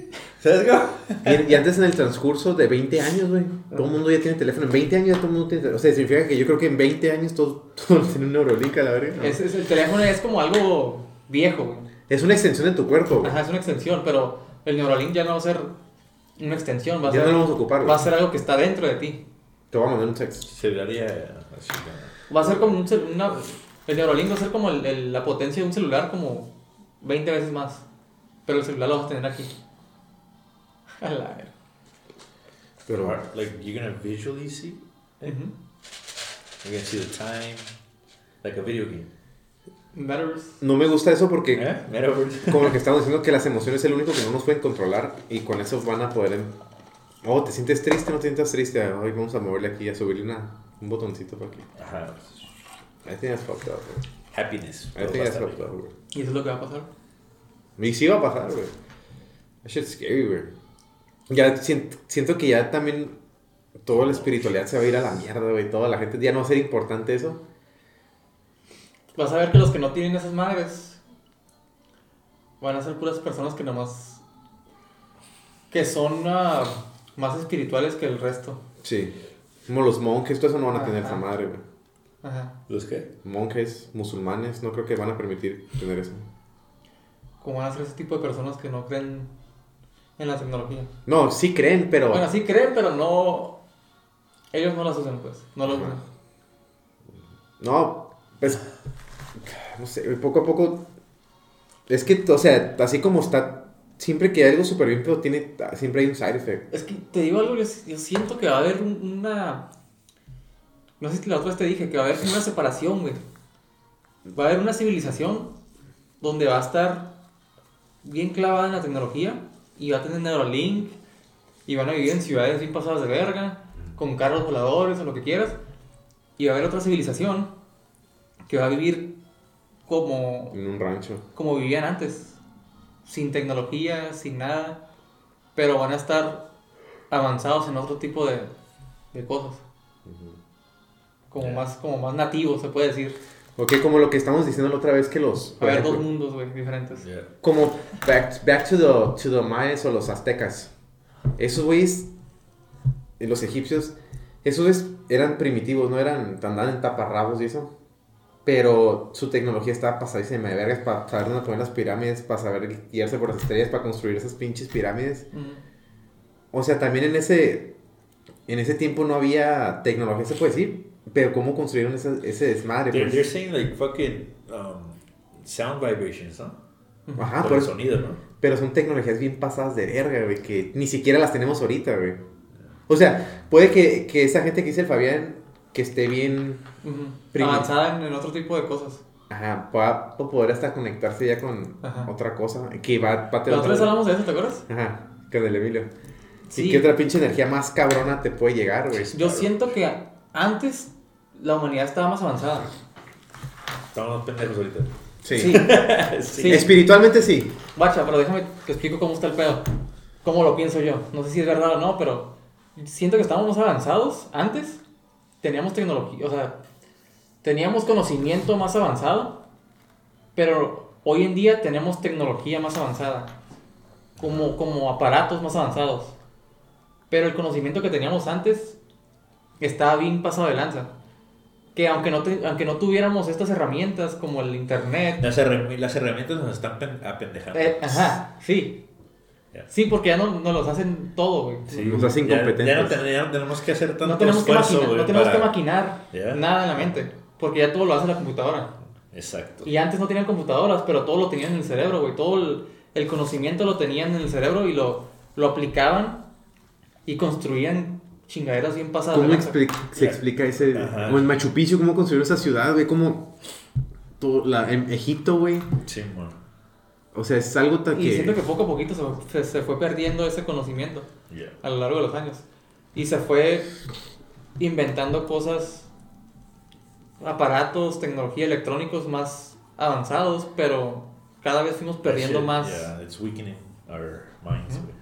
¿Sabes cómo? Y, y antes en el transcurso de 20 años, güey. Todo el mundo ya tiene teléfono. En 20 años ya todo el mundo tiene O sea, significa que yo creo que en 20 años todos, todos tienen un Neurolink a la verga. ¿no? Es, es- el teléfono es como algo viejo, güey. Es una extensión de tu cuerpo, güey. Ajá, es una extensión, pero el Neuralink ya no va a ser una extensión, va a, Ya ser, no lo vamos a ocupar, va güey. a ser algo que está dentro de ti. Te voy a mandar un text. Se daría así. ¿no? Va a ser como un una, el Neuralink va a ser como el- el- la potencia de un celular como 20 veces más. Pero el celular lo vas a tener aquí. La verga. Pero Like, you're gonna visually see? Ujú. You're gonna see the time. Like a video game. Metaverse. no me gusta eso porque, ¿Eh? Metaverse. como lo que estamos diciendo, que las emociones es el único que no nos pueden controlar. Y con eso van a poder. em- Oh, ¿te sientes triste? ¿No te sientes triste? Hoy vamos a moverle aquí, a subirle una, un botoncito para aquí. Ajá. I think that's fucked up, güey. Happiness. I think that's fucked up, güey. Y eso es lo que va a pasar. Y sí va a pasar, güey. That shit's scary, güey. Ya siento, siento que ya también toda la espiritualidad se va a ir a la mierda, güey. Toda la gente ya no va a ser importante eso. Vas a ver que los que no tienen esas madres van a ser puras personas que nomás. que son ah, más espirituales que el resto. Sí. Como los monjes, todo eso no van a tener esa madre, güey. Ajá. ¿Los qué? Monjes, musulmanes, no creo que van a permitir tener eso. Como van a ser ese tipo de personas que no creen en la tecnología. No, sí creen, pero. Bueno, sí creen, pero no. Ellos no las usan, pues. No lo usan. No, pues. No sé, poco a poco. Es que, o sea, así como está. Siempre que hay algo súper bien, pero tiene. Siempre hay un side effect. Es que te digo algo, yo, yo siento que va a haber un- una. No sé si la otra vez te dije, que va a haber una separación, güey. Va a haber una civilización donde va a estar bien clavada en la tecnología y va a tener Neuralink y van a vivir en ciudades bien pasadas de verga, con carros voladores o lo que quieras. Y va a haber otra civilización que va a vivir como En un rancho. como vivían antes, sin tecnología, sin nada, pero van a estar avanzados en otro tipo de, de cosas, como, más, como más nativos, se puede decir. Ok, como lo que estamos diciendo la otra vez que los. A haber dos ejemplo, mundos, güey, diferentes. Yeah. Como back, back to, the, to the mayas o los aztecas. Esos güeyes, los egipcios, esos güeyes eran primitivos, no eran, andaban en taparrabos y eso. Pero su tecnología estaba pasadísima de vergas para saber dónde poner las pirámides, para saber guiarse por las estrellas, para construir esas pinches pirámides. O sea, también en ese, en ese tiempo no había tecnología, se puede decir. Pero cómo construyeron ese, ese desmadre. They're, pues? they're saying like fucking um, sound vibrations, ¿no? Ajá, Por por el sonido, ¿no? Pero son tecnologías bien pasadas de verga, güey, que ni siquiera las tenemos ahorita, güey. O sea, puede que, que esa gente que dice el Fabián, que esté bien, Ujú. Primi- Avanzada en, en otro tipo de cosas. ajá, pueda poder hasta conectarse ya con Ajá. otra cosa, que va, va a La tener otra vez otra- hablamos de eso, ¿te acuerdas? Ajá, con el Emilio. Sí. ¿Y qué otra pinche energía más cabrona te puede llegar, güey? Yo siento que antes la humanidad estaba más avanzada. Estamos pendejos ahorita. Sí. Sí. sí. Sí. Espiritualmente sí. Bacha, pero déjame te explico cómo está el pedo. ¿Cómo lo pienso yo? No sé si es verdad o no, pero siento que estábamos más avanzados antes. Teníamos tecnología, o sea, teníamos conocimiento más avanzado, pero hoy en día tenemos tecnología más avanzada, como, como aparatos más avanzados. Pero el conocimiento que teníamos antes estaba bien pasado de lanza. Que aunque no, te- aunque no tuviéramos estas herramientas como el internet, Las, herrami- las herramientas nos están pen- apendejando. eh, ajá, sí. Ya. Sí, porque ya no, nos los hacen todo, güey. Sí, Nos hace ya- incompetentes. Ya, no ten- ya no tenemos que hacer tanto No tenemos, que, esfuerzo, maquinar, güey, no tenemos para- que maquinar Ya. nada en la mente, porque ya todo lo hace la computadora. Exacto. Y antes no tenían computadoras, pero todo lo tenían en el cerebro, güey. Todo el, el conocimiento lo tenían en el cerebro y lo, lo aplicaban y construían chingaderas bien pasadas. ¿Cómo expli- se explica ese? Ajá. Como en Machu Picchu, cómo construyeron esa ciudad, güey, como todo la, en Egipto, güey. Sí, bueno. O sea, es algo tan Y que... siento que poco a poquito se, se- se fue perdiendo ese conocimiento Ya. a lo largo de los años. Y se fue inventando cosas, aparatos, tecnología, electrónicos más avanzados, pero cada vez fuimos perdiendo Shit, más. Yeah, it's weakening our minds, güey.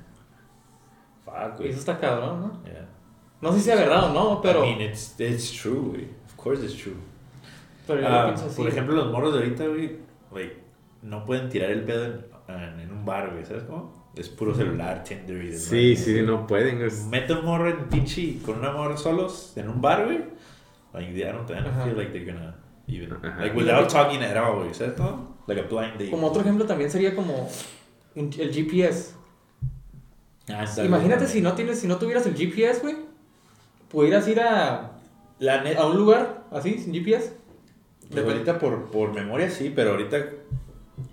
Fuck, Y güey. eso está cabrón, ¿no? Yeah. No sé si sea verdad o no, pero, I mean, it's, it's true, güey. Of course it's true. pero yo lo pienso así. por ejemplo, los morros de ahorita, güey, like, no pueden tirar el pedo en, en, en un bar, güey, ¿sabes cómo? Es puro celular, Tinder y demás. Sí, sí, no pueden. es- Mete un morro en pinche con una morra solos en un bar, güey. Like, I don't, I don't feel like they're gonna even, Ajá. like, without talking at all, güey, ¿sabes cómo? Like a blind date. Como otro ejemplo también sería como el GPS. Ah, Imagínate bien. si no tienes, si no tuvieras el GPS, güey, pudieras ir a, La a un lugar así, sin GPS, de ahorita por, por memoria sí, pero ahorita...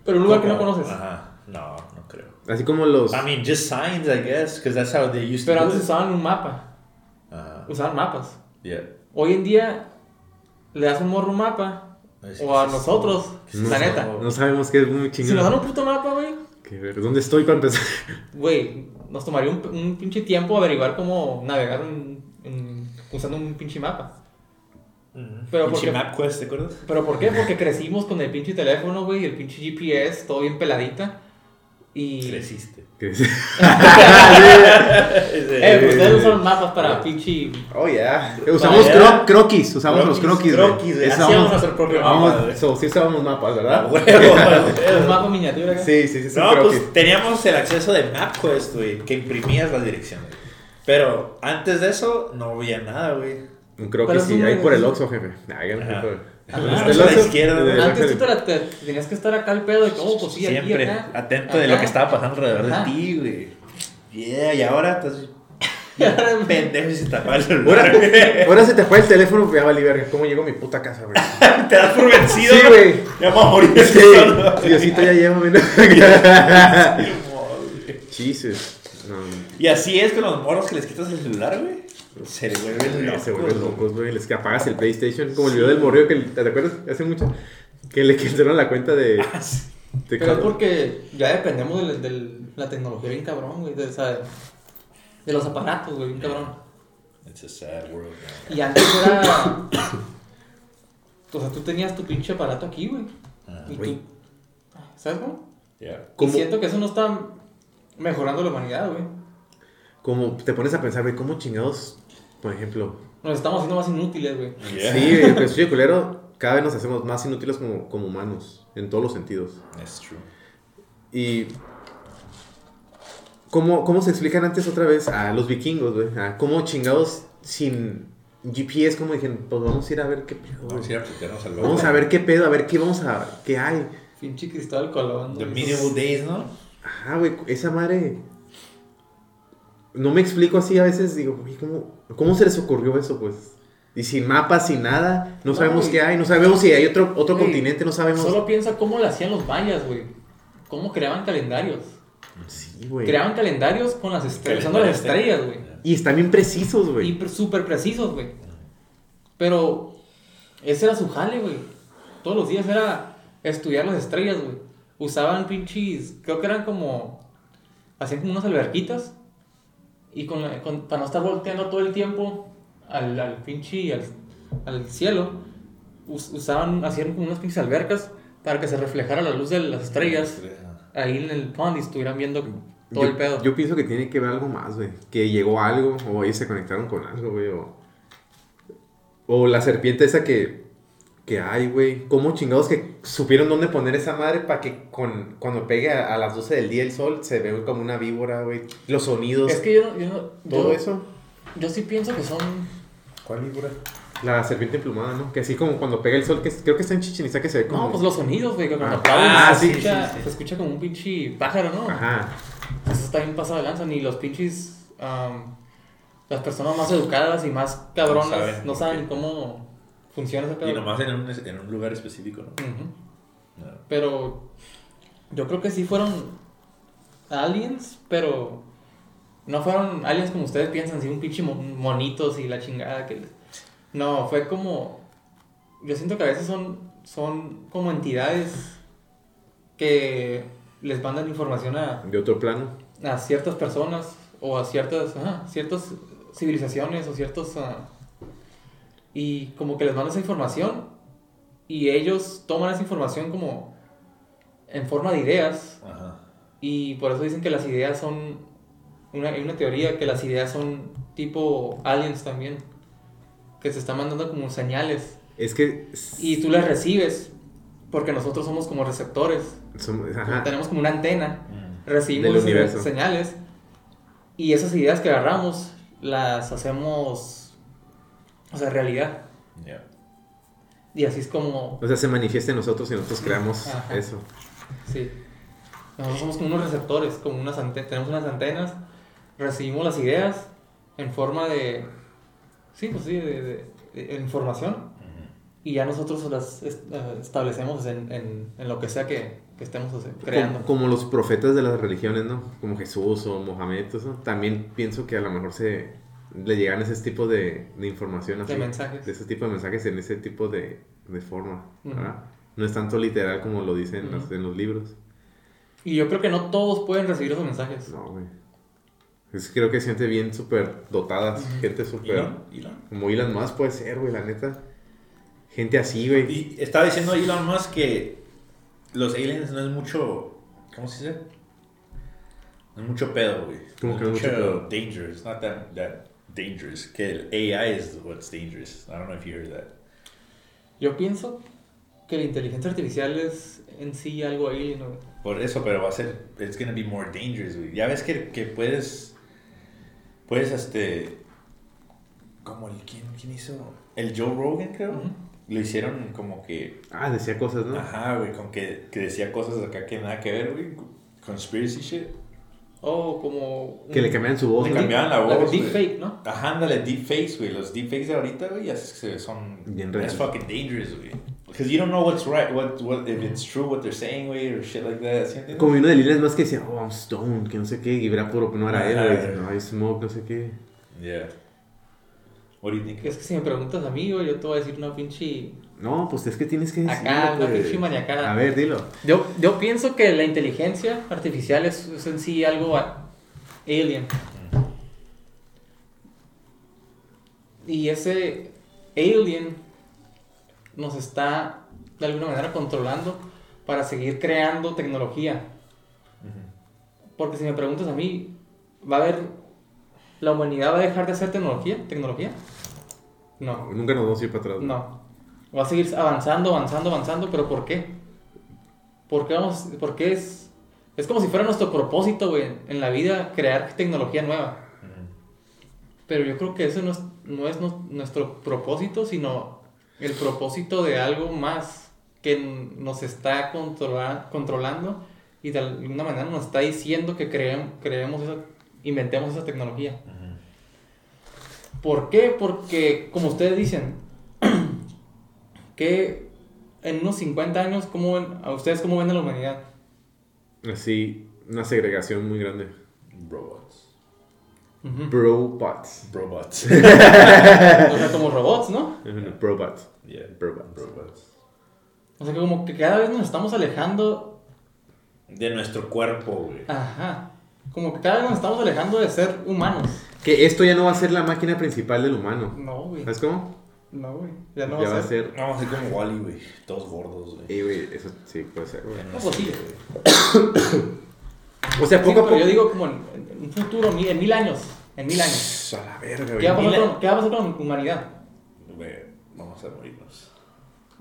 pero un lugar que no conoces. Ajá, no, no creo. Así como los... I mean, just signs, I guess, because that's how they used Pero to do antes usaban un mapa, Ajá, usaban mapas. yeah. Hoy en día le das un morro un mapa, Es- o a es- nosotros, No, la neta. No sabemos qué es muy Si nos dan chingón. un puto mapa, güey, Que ver, ¿Dónde estoy para empezar? güey, nos tomaría un, un pinche tiempo averiguar cómo navegar un- usando un pinche mapa. Ujú. Pero Pinche porque- MapQuest, ¿te acuerdas? ¿Pero por qué? Porque crecimos con el pinche teléfono, güey, y el pinche GPS, todo bien peladita. Y... Creciste. Que- Eh, pues ustedes usan mapas para pinche... Oh, ya. Usamos cro- croquis, usamos los Croquis, croquis, güey. Hacíamos nuestro propio vamos- mapa, so, sí usábamos mapas, ¿verdad? Un mapa miniatura. Sí, sí, sí, No, croquis. pues teníamos el acceso de MapQuest, güey, que imprimías las direcciones. Pero antes de eso no había nada, güey. Croquis, es sí, ahí por el Oxxo, jefe. Ay, ya me Ajá. fui por- Ajá. El A la izquierda, güey. el Antes tú te, tenías que estar acá al pedo de que, oh, pues sí, aquí, Siempre acá. atento de lo que estaba pasando alrededor Ajá. de ti, güey. Yeah, y ahora estás pendejo y se tapaba el celular. Ahora, ahora se te fue el teléfono, ya vale verga. ¿Cómo llego a mi puta casa, güey? Te das por vencido. Sí, güey. Ya vamos a morir Sí. Diosito ya. Sí, güey. Jesus. No, Y así es con los morros que les quitas el celular, güey. Se vuelven locos. se vuelven locos, güey. Les que apagas el PlayStation. Como el video del morreo que ¿te acuerdas? Hace mucho. Que le cancelaron la cuenta de. Ah, sí. de Pero es porque ya dependemos de, de la tecnología bien cabrón, güey. De, o sea, de los aparatos, güey, bien cabrón. It's a sad world, man. Y antes era... O sea, tú tenías tu pinche aparato aquí, güey. Ah, Y güey. tú... ¿Sabes cómo? Yeah. Y siento que eso no está mejorando la humanidad, güey. Como te pones a pensar, güey, ¿cómo chingados, por ejemplo? Nos estamos haciendo más inútiles, güey. Yeah. Sí, güey, pues sí, culero, cada vez nos hacemos más inútiles como, como humanos, en todos los sentidos. That's true. Y. ¿Cómo, ¿Cómo se explican antes otra vez a los vikingos, güey? A ¿Cómo chingados sin GPS, como dijeron, pues vamos a ir a ver qué pedo. Vamos a ir a putearnos al Vamos a ver qué pedo, a ver qué vamos a. qué hay. Pinche Cristóbal Colón. The medieval days, ¿no? Ajá, güey, esa madre. No me explico así a veces, digo, güey, ¿cómo, ¿cómo se les ocurrió eso, pues? Y sin mapas, sin nada, no sabemos qué hay, no sabemos si hay otro, otro Güey, continente, no sabemos. Solo piensa cómo lo hacían los mayas, güey. Cómo creaban calendarios. Sí, güey. Creaban calendarios con las estrellas, usando las estrellas, güey. Y están bien precisos, güey. Y súper precisos, güey. Pero ese era su jale, güey. Todos los días era estudiar las estrellas, güey. Usaban pinches, creo que eran como, hacían como unas alberquitas. Y con, para no estar volteando todo el tiempo al, al pinche, al, al cielo, us- usaban, hacían como unas pinches albercas para que se reflejara la luz de las estrellas ahí en el pond y estuvieran viendo todo yo, el pedo. Yo pienso que tiene que ver algo más, güey. Que llegó algo, o ellos se conectaron con algo, güey. O, o la serpiente esa que, que hay, güey. ¿Cómo chingados que supieron dónde poner esa madre para que con, cuando pegue a, a las 12 del día el sol se vea como una víbora, güey? Los sonidos, es que yo, no- yo, no- todo yo- eso. Yo sí pienso que son. ¿Cuál figura? La serpiente emplumada, ¿no? Que así como cuando pega el sol, que es- creo que está en Chichen Itza que se ve como... No, pues los sonidos, güey, que cuando Ah, ah, se, sí, escucha, sí, sí. se escucha como un pinche pájaro, ¿no? Ajá. Eso está bien pasado de lanza, ni los pinches. las personas más educadas y más cabronas No saben no cómo funciona ese pedo. Y nomás en un, en un lugar específico, ¿no? Ujú. No. Pero yo creo que sí fueron aliens, pero no fueron aliens como ustedes piensan, así un pinche mo- monitos y la chingada que les- No, fue como yo siento que a veces son son como entidades que les mandan información a, De otro plano. a ciertas personas o a ciertas ajá, ciertas civilizaciones o ciertos ah, y como que les mandan esa información y ellos toman esa información como en forma de ideas Ajá. y por eso dicen que las ideas son una, hay una teoría que las ideas son tipo aliens también que se están mandando como señales Es que... y tú las recibes porque nosotros somos como receptores somos- ajá. tenemos como una antena Mm. recibimos señales y esas ideas que agarramos las hacemos o sea realidad Ya. y así es como O sea, se manifiesta en nosotros y nosotros creamos Ajá. eso. sí nosotros somos como unos receptores como unas ante- tenemos unas antenas recibimos las ideas en forma de sí pues sí de, de- de información y ya nosotros las eh, establecemos en, en, en lo que sea que, que estemos creando Como, como los profetas de las religiones, ¿no? Como Jesús o Mohamed, eso. También pienso que a lo mejor se le llegan ese tipo de, de información así. De mensajes. De ese tipo de mensajes en ese tipo de, de forma, Ujú. ¿verdad? No es tanto literal como lo dicen en, los, Ujú. en los libros. y yo creo que no todos pueden recibir esos mensajes No, güey. Es, creo que gente bien súper dotadas, gente súper... Elon, Elon. Como Elon Musk puede ser, güey, la neta. Gente así, güey. Y estaba diciendo Elon Musk que los aliens no es mucho. ¿Cómo se dice? No es mucho pedo, güey. ¿Cómo No que no es es mucho pedo? dangerous. Not that, that dangerous. Que el AI is what's dangerous. I don't know if you heard that. Yo pienso que la inteligencia artificial es en sí algo alien, güey. Por eso, pero va a ser. It's gonna be more dangerous, güey. Ya ves que, que puedes. Puedes, este. Como el. ¿quién, ¿Quién hizo? El Joe Rogan, creo. Ujú. Lo hicieron como que. Ah, decía cosas, ¿no? Ajá, güey. Con que, que decía cosas acá que nada que ver, güey. Conspiracy shit. O como... Que le cambian su voz, Le ¿no? cambiaban la voz, deepfake, ¿no? Ajá, ándale, deepfakes, güey. Los deepfakes de ahorita, güey, ya son. Bien reales. fucking dangerous, güey. Because you don't know what's right, what, what, if it's true what they're saying, güey, or shit like that. ¿sí? Como uno de Elon Musk que decía, oh, I'm stoned, que no sé qué, y era puro, no era él, güey. No, I smoke, no sé qué. Yeah. What do you think? Es que si me preguntas a mí, güey, yo te voy a decir una pinche... No, pues es que tienes que decirlo, Acá, una pues. pinche maniacada. A ver, dilo. Yo, yo pienso que la inteligencia artificial es, es en sí algo alien. Y ese alien nos está de alguna manera controlando para seguir creando tecnología. Porque si me preguntas a mí, ¿va a haber... ¿La humanidad va a dejar de hacer tecnología? ¿Tecnología? No. Nunca nos vamos a ir para atrás. No. Va a seguir avanzando, avanzando, avanzando, pero ¿por qué? ¿Por qué vamos? ¿Por qué es? Es como si fuera nuestro propósito, güey, en la vida crear tecnología nueva. Pero yo creo que eso no es, no es nu- nuestro propósito, sino el propósito de algo más que nos está controla- controlando y de alguna manera nos está diciendo que creem- creemos esa, inventemos esa tecnología. ¿Por qué? Porque, como ustedes dicen, que en unos 50 años, ¿cómo ven- ¿a ustedes cómo ven a la humanidad? Así, una segregación muy grande. Robots. Ujú. Brobots. Robots. O sea, como robots, ¿no? Brobots. yeah. Robots. Robots. O sea, que como que cada vez nos estamos alejando, De nuestro cuerpo, güey. ajá, como que cada vez nos estamos alejando de ser humanos. Que esto ya no va a ser la máquina principal del humano. No, güey. ¿Sabes cómo? No, güey. Ya no ya va a ser. Vamos a ser como Wally, güey. Todos gordos, güey. Y, güey, eso sí puede ser, güey. No, pues sí. O sea, Sí, poco a pero poco. yo digo como en, en un futuro, en mil años. En mil años. A la verga, ¿Qué va a güey. con, qué va a pasar con la humanidad? Güey, vamos a morirnos.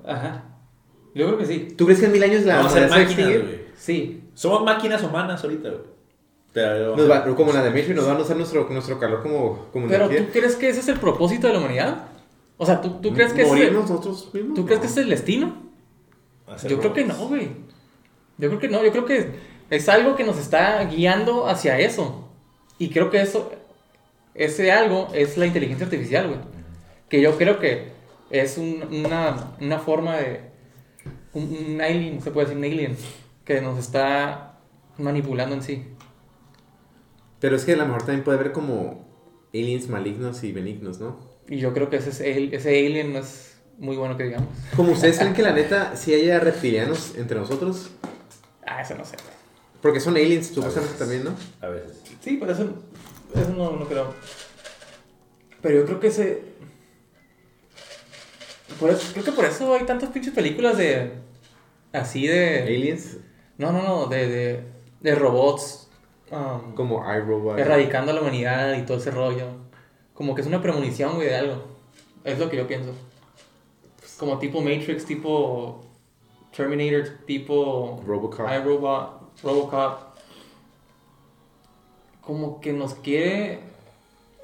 Ajá. Yo creo que sí. ¿Tú crees que en mil años la Vamos a ser va a máquinas, güey. Sí. Somos máquinas humanas ahorita, güey. Pero Nos va- como la de Matrix, nos van a usar nuestro, nuestro calor como, como Pero energía. ¿tú crees que ese es el propósito de la humanidad? O sea, ¿tú, tú crees que ese, ¿Morirnos nosotros mismos? ¿tú crees que es el destino? hacer Yo creo que no, güey. Yo creo que no. Yo creo que es algo que nos está guiando hacia eso. Y creo que eso, ese algo es la inteligencia artificial, güey. Que yo creo que es un- una, una forma de... Un, un alien, se puede decir un alien, que nos está manipulando en sí. Pero es que a lo mejor también puede haber como aliens malignos y benignos, ¿no? Y yo creo que ese, es el- ese alien no es muy bueno que digamos. Como ustedes creen que la neta, si haya reptilianos entre nosotros, Ah, eso no sé. güey. porque son aliens supuestamente veces. también, ¿no? A veces. Sí, pero eso, eso no, no creo. Pero yo creo que ese... Por eso, creo que por eso hay tantas pinches películas de... Así de... Aliens, No, no, no, de, de, de robots. um, como iRobot. erradicando a la humanidad y todo ese rollo. Como que es una premonición, güey, de algo. Es lo que yo pienso. Como tipo Matrix, tipo Terminator, tipo Robocop. iRobot, Robocop. Como que nos quiere.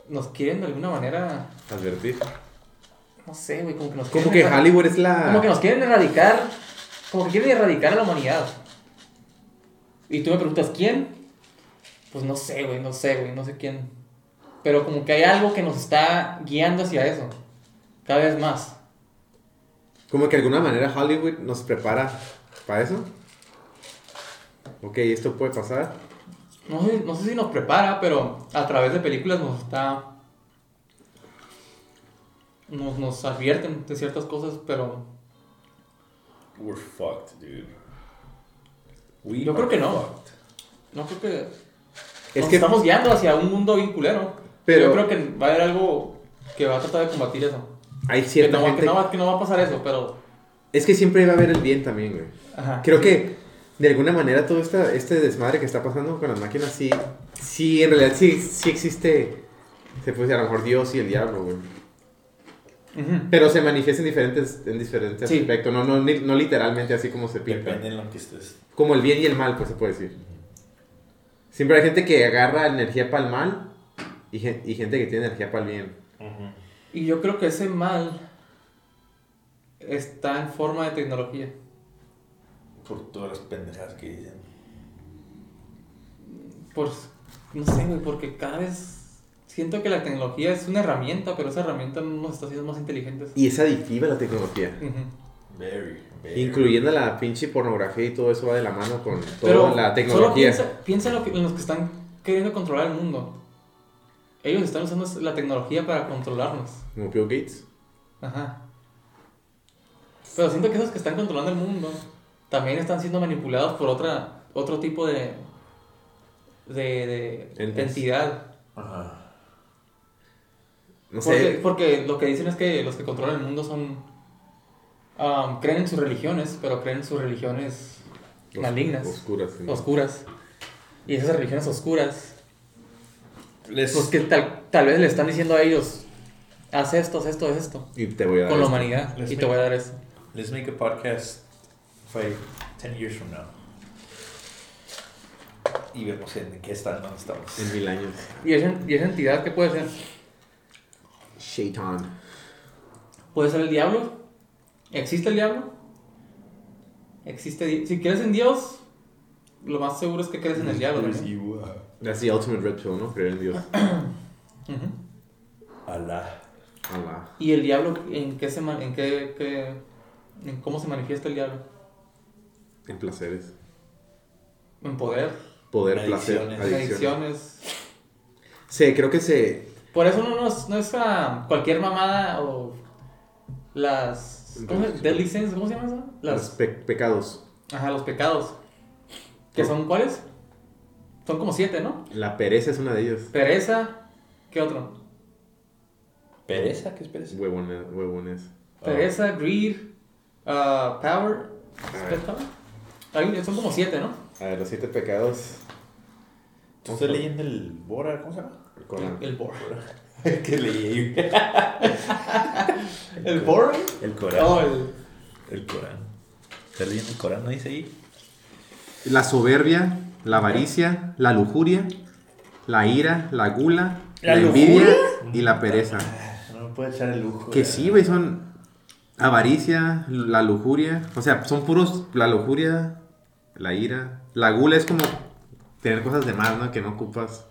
Nos quieren de alguna manera. Advertir. No sé, güey, como que nos Como quieren que erra- Hollywood es la... Como que nos quieren erradicar. Como que quieren erradicar a la humanidad. Y tú me preguntas, ¿quién? Pues no sé, güey, no sé, güey, no sé quién. Pero como que hay algo que nos está guiando hacia eso. Cada vez más. Como que de alguna manera Hollywood nos prepara para eso. Ok, esto puede pasar. No sé, no sé si nos prepara, pero a través de películas nos está. Nos, nos advierten de ciertas cosas, pero We're fucked, dude. We Yo creo que no. fucked. no creo que. Es nos que- estamos guiando hacia un mundo bien culero. Pero- Yo creo que va a haber algo que va a tratar de combatir eso. Hay Que cierta no, va- gente... que, no va, que no va a pasar eso, pero. Es que siempre va a haber el bien también, güey. Ajá. Creo que de alguna manera todo esta, este desmadre que está pasando con las máquinas, sí, sí, en realidad sí, sí existe, se puede decir a lo mejor Dios y el diablo, güey. Ujú. Pero se manifiesta en diferentes, en diferentes Sí. aspectos, no, no, no literalmente así como se pinta. Depende en lo que estés. Como el bien y el mal, pues se puede decir. Siempre hay gente que agarra energía para el mal y, y gente que tiene energía para el bien. Y yo creo que ese mal está en forma de tecnología. Por todas las pendejadas que dicen. Por, no sé, güey, porque cada vez siento que la tecnología es una herramienta, pero esa herramienta nos está haciendo más inteligentes. Y es adictiva la tecnología. Ujú. Very, very. Incluyendo la pinche pornografía y todo eso va de la mano con toda Pero la solo tecnología. piensa, piensa en, lo que- en los que están queriendo controlar el mundo. Ellos están usando la tecnología para controlarnos. Como Bill Gates. Ajá. Pero siento que esos que están controlando el mundo también están siendo manipulados por otra, otro tipo de, de, de Entes. entidad. Ajá. No Porque, sé. porque lo que dicen es que los que controlan el mundo son. um, creen en sus religiones, pero creen en sus religiones os- malignas, Oscuras. sí. oscuras. Y esas religiones oscuras, Les, pues que tal, tal vez le están diciendo a ellos: haz esto, haz esto, haz esto. Y te voy a dar Con la esto. humanidad. Les Y te voy a dar eso. let's make a podcast five, 10 years from now. Y vemos en qué están, dónde estamos. En mil años. ¿Y esa, y esa entidad qué puede ser? Shaitan. ¿Puede ser el diablo? ¿Existe el diablo? Existe. di- Si crees en Dios, lo más seguro es que crees en el diablo. también. That's the ultimate red pill, ¿no? Creer en Dios. Ujú. Alá. Allah. ¿Y el diablo en qué se man- en qué, qué- en cómo se manifiesta el diablo? En placeres. En poder, Poder, En placer, adicciones. en adicciones. Sí, creo que se. Por eso no, no es, no es ah, cualquier mamada o las ¿cómo se, deadly sins, ¿cómo se llama eso? Los Las pe- pecados. ajá, los pecados. ¿Que son cuáles? Son como siete, ¿no? La pereza es una de ellos. Pereza, ¿qué otro? ¿Pereza? ¿Qué es pereza? Huevones. huevones. Pereza, greed, ah, power. ¿qué ver. power? Hay- son como siete, ¿no? A ver, los siete pecados. Estoy leyendo el Bora, ¿cómo se llama? El Corán. El Bor. que leí ¿El Bor? el Corán. No, el. El Corán. ¿Estás leyendo el Corán? ¿No dice ahí? La soberbia, la avaricia, la lujuria, la ira, la gula, ¿La la, envidia y la pereza. No me puede echar el lujo. Que de- sí, güey, son avaricia, la lujuria. O sea, son puros la lujuria, la ira. La gula es como tener cosas de más, ¿no? Que no ocupas.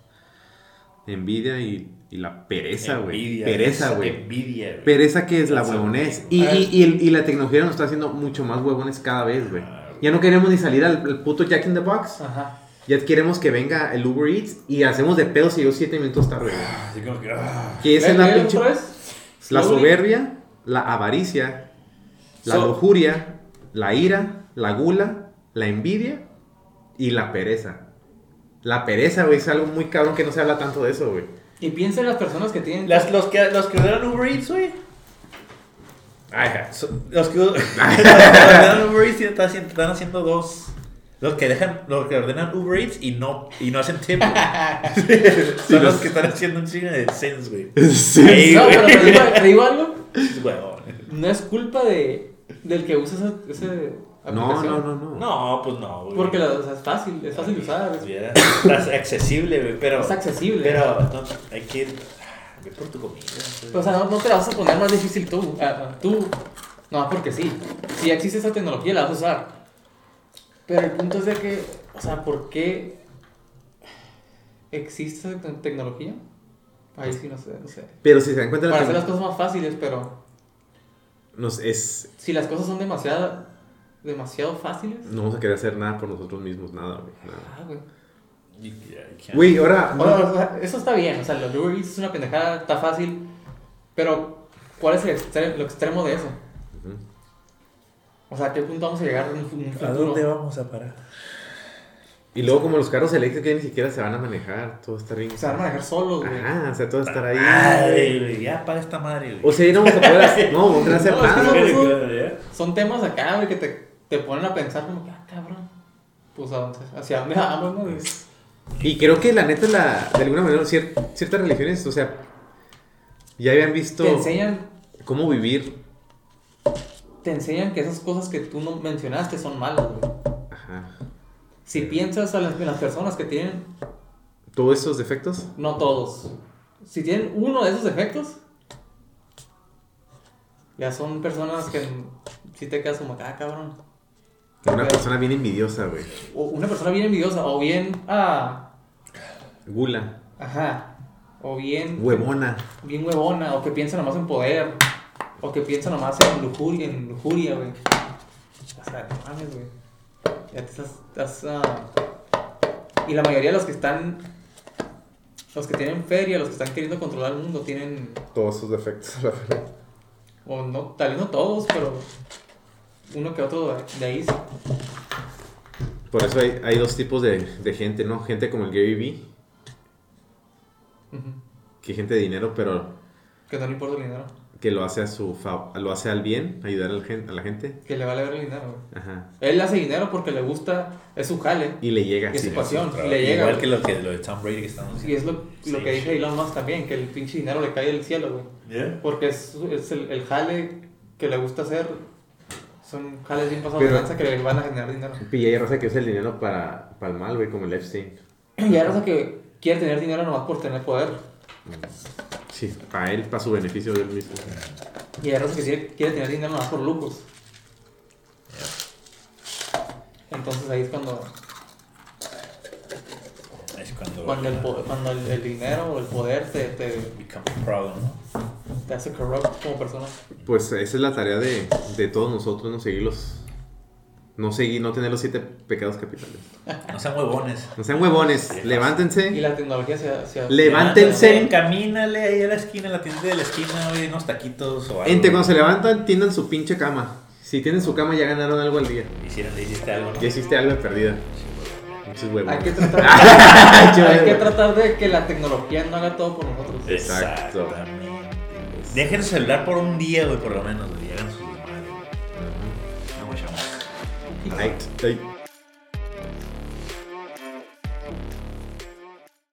Envidia y, y la pereza, güey. Pereza, güey. Envidia. Pereza que es la huevonés. Y, y, y, el- y la tecnología nos está haciendo mucho más huevones cada vez, güey. Ah, güey. Ya no queremos ni salir al, al puto Jack in the Box. Ajá. Ya queremos que venga el Uber Eats y hacemos de pedos y yo siete minutos tarde, güey. Así como que. ah. Que esa es la pinche... La soberbia, la avaricia, la So- lujuria, la ira, la gula, la envidia y la pereza. La pereza, güey, es algo muy cabrón que no se habla tanto de eso, güey. Y piensa en las personas que tienen. Las, los, que, los que Uber Eats, güey. Ay, So- Los que, los que ordenan Uber Eats están haciendo dos. Los que dejan, los que ordenan Uber Eats y no, y no hacen tip. güey. Son los que están haciendo un chingo de sins, güey. Ey, No, güey. pero te digo, te digo algo. Huevón. No es culpa de, del que usa esa, esa No, aplicación. no, no, no. No, pues no, güey. Porque la- o sea, es fácil, es fácil de usar. Es, accesible, güey, pero. es accesible. Pero no, hay que ir. Ve por tu comida. güey. o sea, no, no te la vas a poner más difícil tú. ah, ah, tú, no, porque sí. Si ya existe esa tecnología, la vas a usar. Pero el punto es de que, o sea, ¿por qué existe esa te- tecnología? Ahí sí no sé, no sé. Pero si se dan cuenta, la Para hacer las cosas más fáciles, pero nos es... si las cosas son demasiado, demasiado fáciles. No vamos a querer hacer nada por nosotros mismos, nada, güey. nada. Ah, güey. Güey, ahora... Bueno, o sea, eso está bien, o sea, los Uber es una pendejada, está fácil, pero ¿cuál es el extre- lo extremo de eso? O sea, ¿a qué punto vamos a llegar en un fu- un futuro? ¿A dónde vamos a parar? Y luego como los carros eléctricos ya ni siquiera se van a manejar, todo está bien... Se van a manejar solos, güey. Ajá, o sea, todo estar ahí. Madre, güey, ya para esta madre, güey. O sea, ya no vamos a poder hacer... No, vamos a hacer No, nada, es que güey. no- Son temas acá, güey, que te, te ponen a pensar como que, ah, cabrón, pues ¿a dónde- hacia dónde vamos, no? güey? Y creo que la neta, la, de alguna manera, cier- ciertas religiones, o sea, ya habían visto Te enseñan, cómo vivir. Te enseñan que esas cosas que tú no mencionaste son malas, güey. Ajá. Si piensas a las, en las personas que tienen, Todos esos defectos. no todos, si tienen uno de esos defectos, ya son personas que si te quedas como, ah, cabrón. Una persona bien envidiosa, güey. O una persona bien envidiosa, o bien, ah, Gula. ajá, o bien, Huevona. bien huevona, o que piensa nomás en poder, o que piensa nomás en lujuria, en lujuria, güey. O sea, no mames, güey. Ya te estás, estás, ah, Y la mayoría de los que están, los que tienen feria, los que están queriendo controlar el mundo, tienen, Todos esos defectos, la verdad. o no, tal vez no todos, pero uno que otro de, ahí. Por eso hay, hay dos tipos de, de gente, ¿no? Gente como el Gary Vee, Ujú. que gente de dinero, pero Que no le importa el dinero, que lo hace a su lo hace al bien, ayudar al gen- a la gente. que le vale ver el dinero, güey. Ajá. Él hace dinero porque le gusta, es su jale. Y le llega Y así. su pasión. Trabajo. le llega, Igual que lo, que lo de Tom Brady que estamos Y es lo, lo Sí. que dice Elon Musk también, que el pinche dinero le cae del cielo, güey. ¿Ya? Porque es, es el, el jale que le gusta hacer. Son jales bien pasados Pero- de lanza que le van a generar dinero. Y hay raza que usa el dinero para, para el mal, güey, como el Epstein. Y hay raza que quiere tener dinero nomás por tener poder. Sí, para él, para su beneficio de él mismo. Y hay raza que quiere, quiere tener dinero nomás por lujos. Entonces ahí es cuando, Es cuando, cuando, el, po- cuando el, el dinero o el poder te, te, become a problem, ¿no? te hace corrupt como persona. Pues esa es la tarea de, de todos nosotros, no seguirlos. No seguir, no tener los siete pecados capitales. No sean huevones. No sean huevones, Y levántense. la tecnología se, se Levántense. Camínale ahí a la esquina, a la tienda de la esquina, güey, unos taquitos o algo. Gente, cuando se levantan, tiendan su pinche cama. Si tienen su cama, ya ganaron algo al día. Hicieron, le hiciste algo, ¿no? Ya hiciste algo de perdida. Muchos huevos. Hay que tratar, Chale, hay que tratar de que la tecnología no haga todo por nosotros. Exacto. Exactamente. Dejen su celular por un día, güey, por lo menos, güey. Y Hagan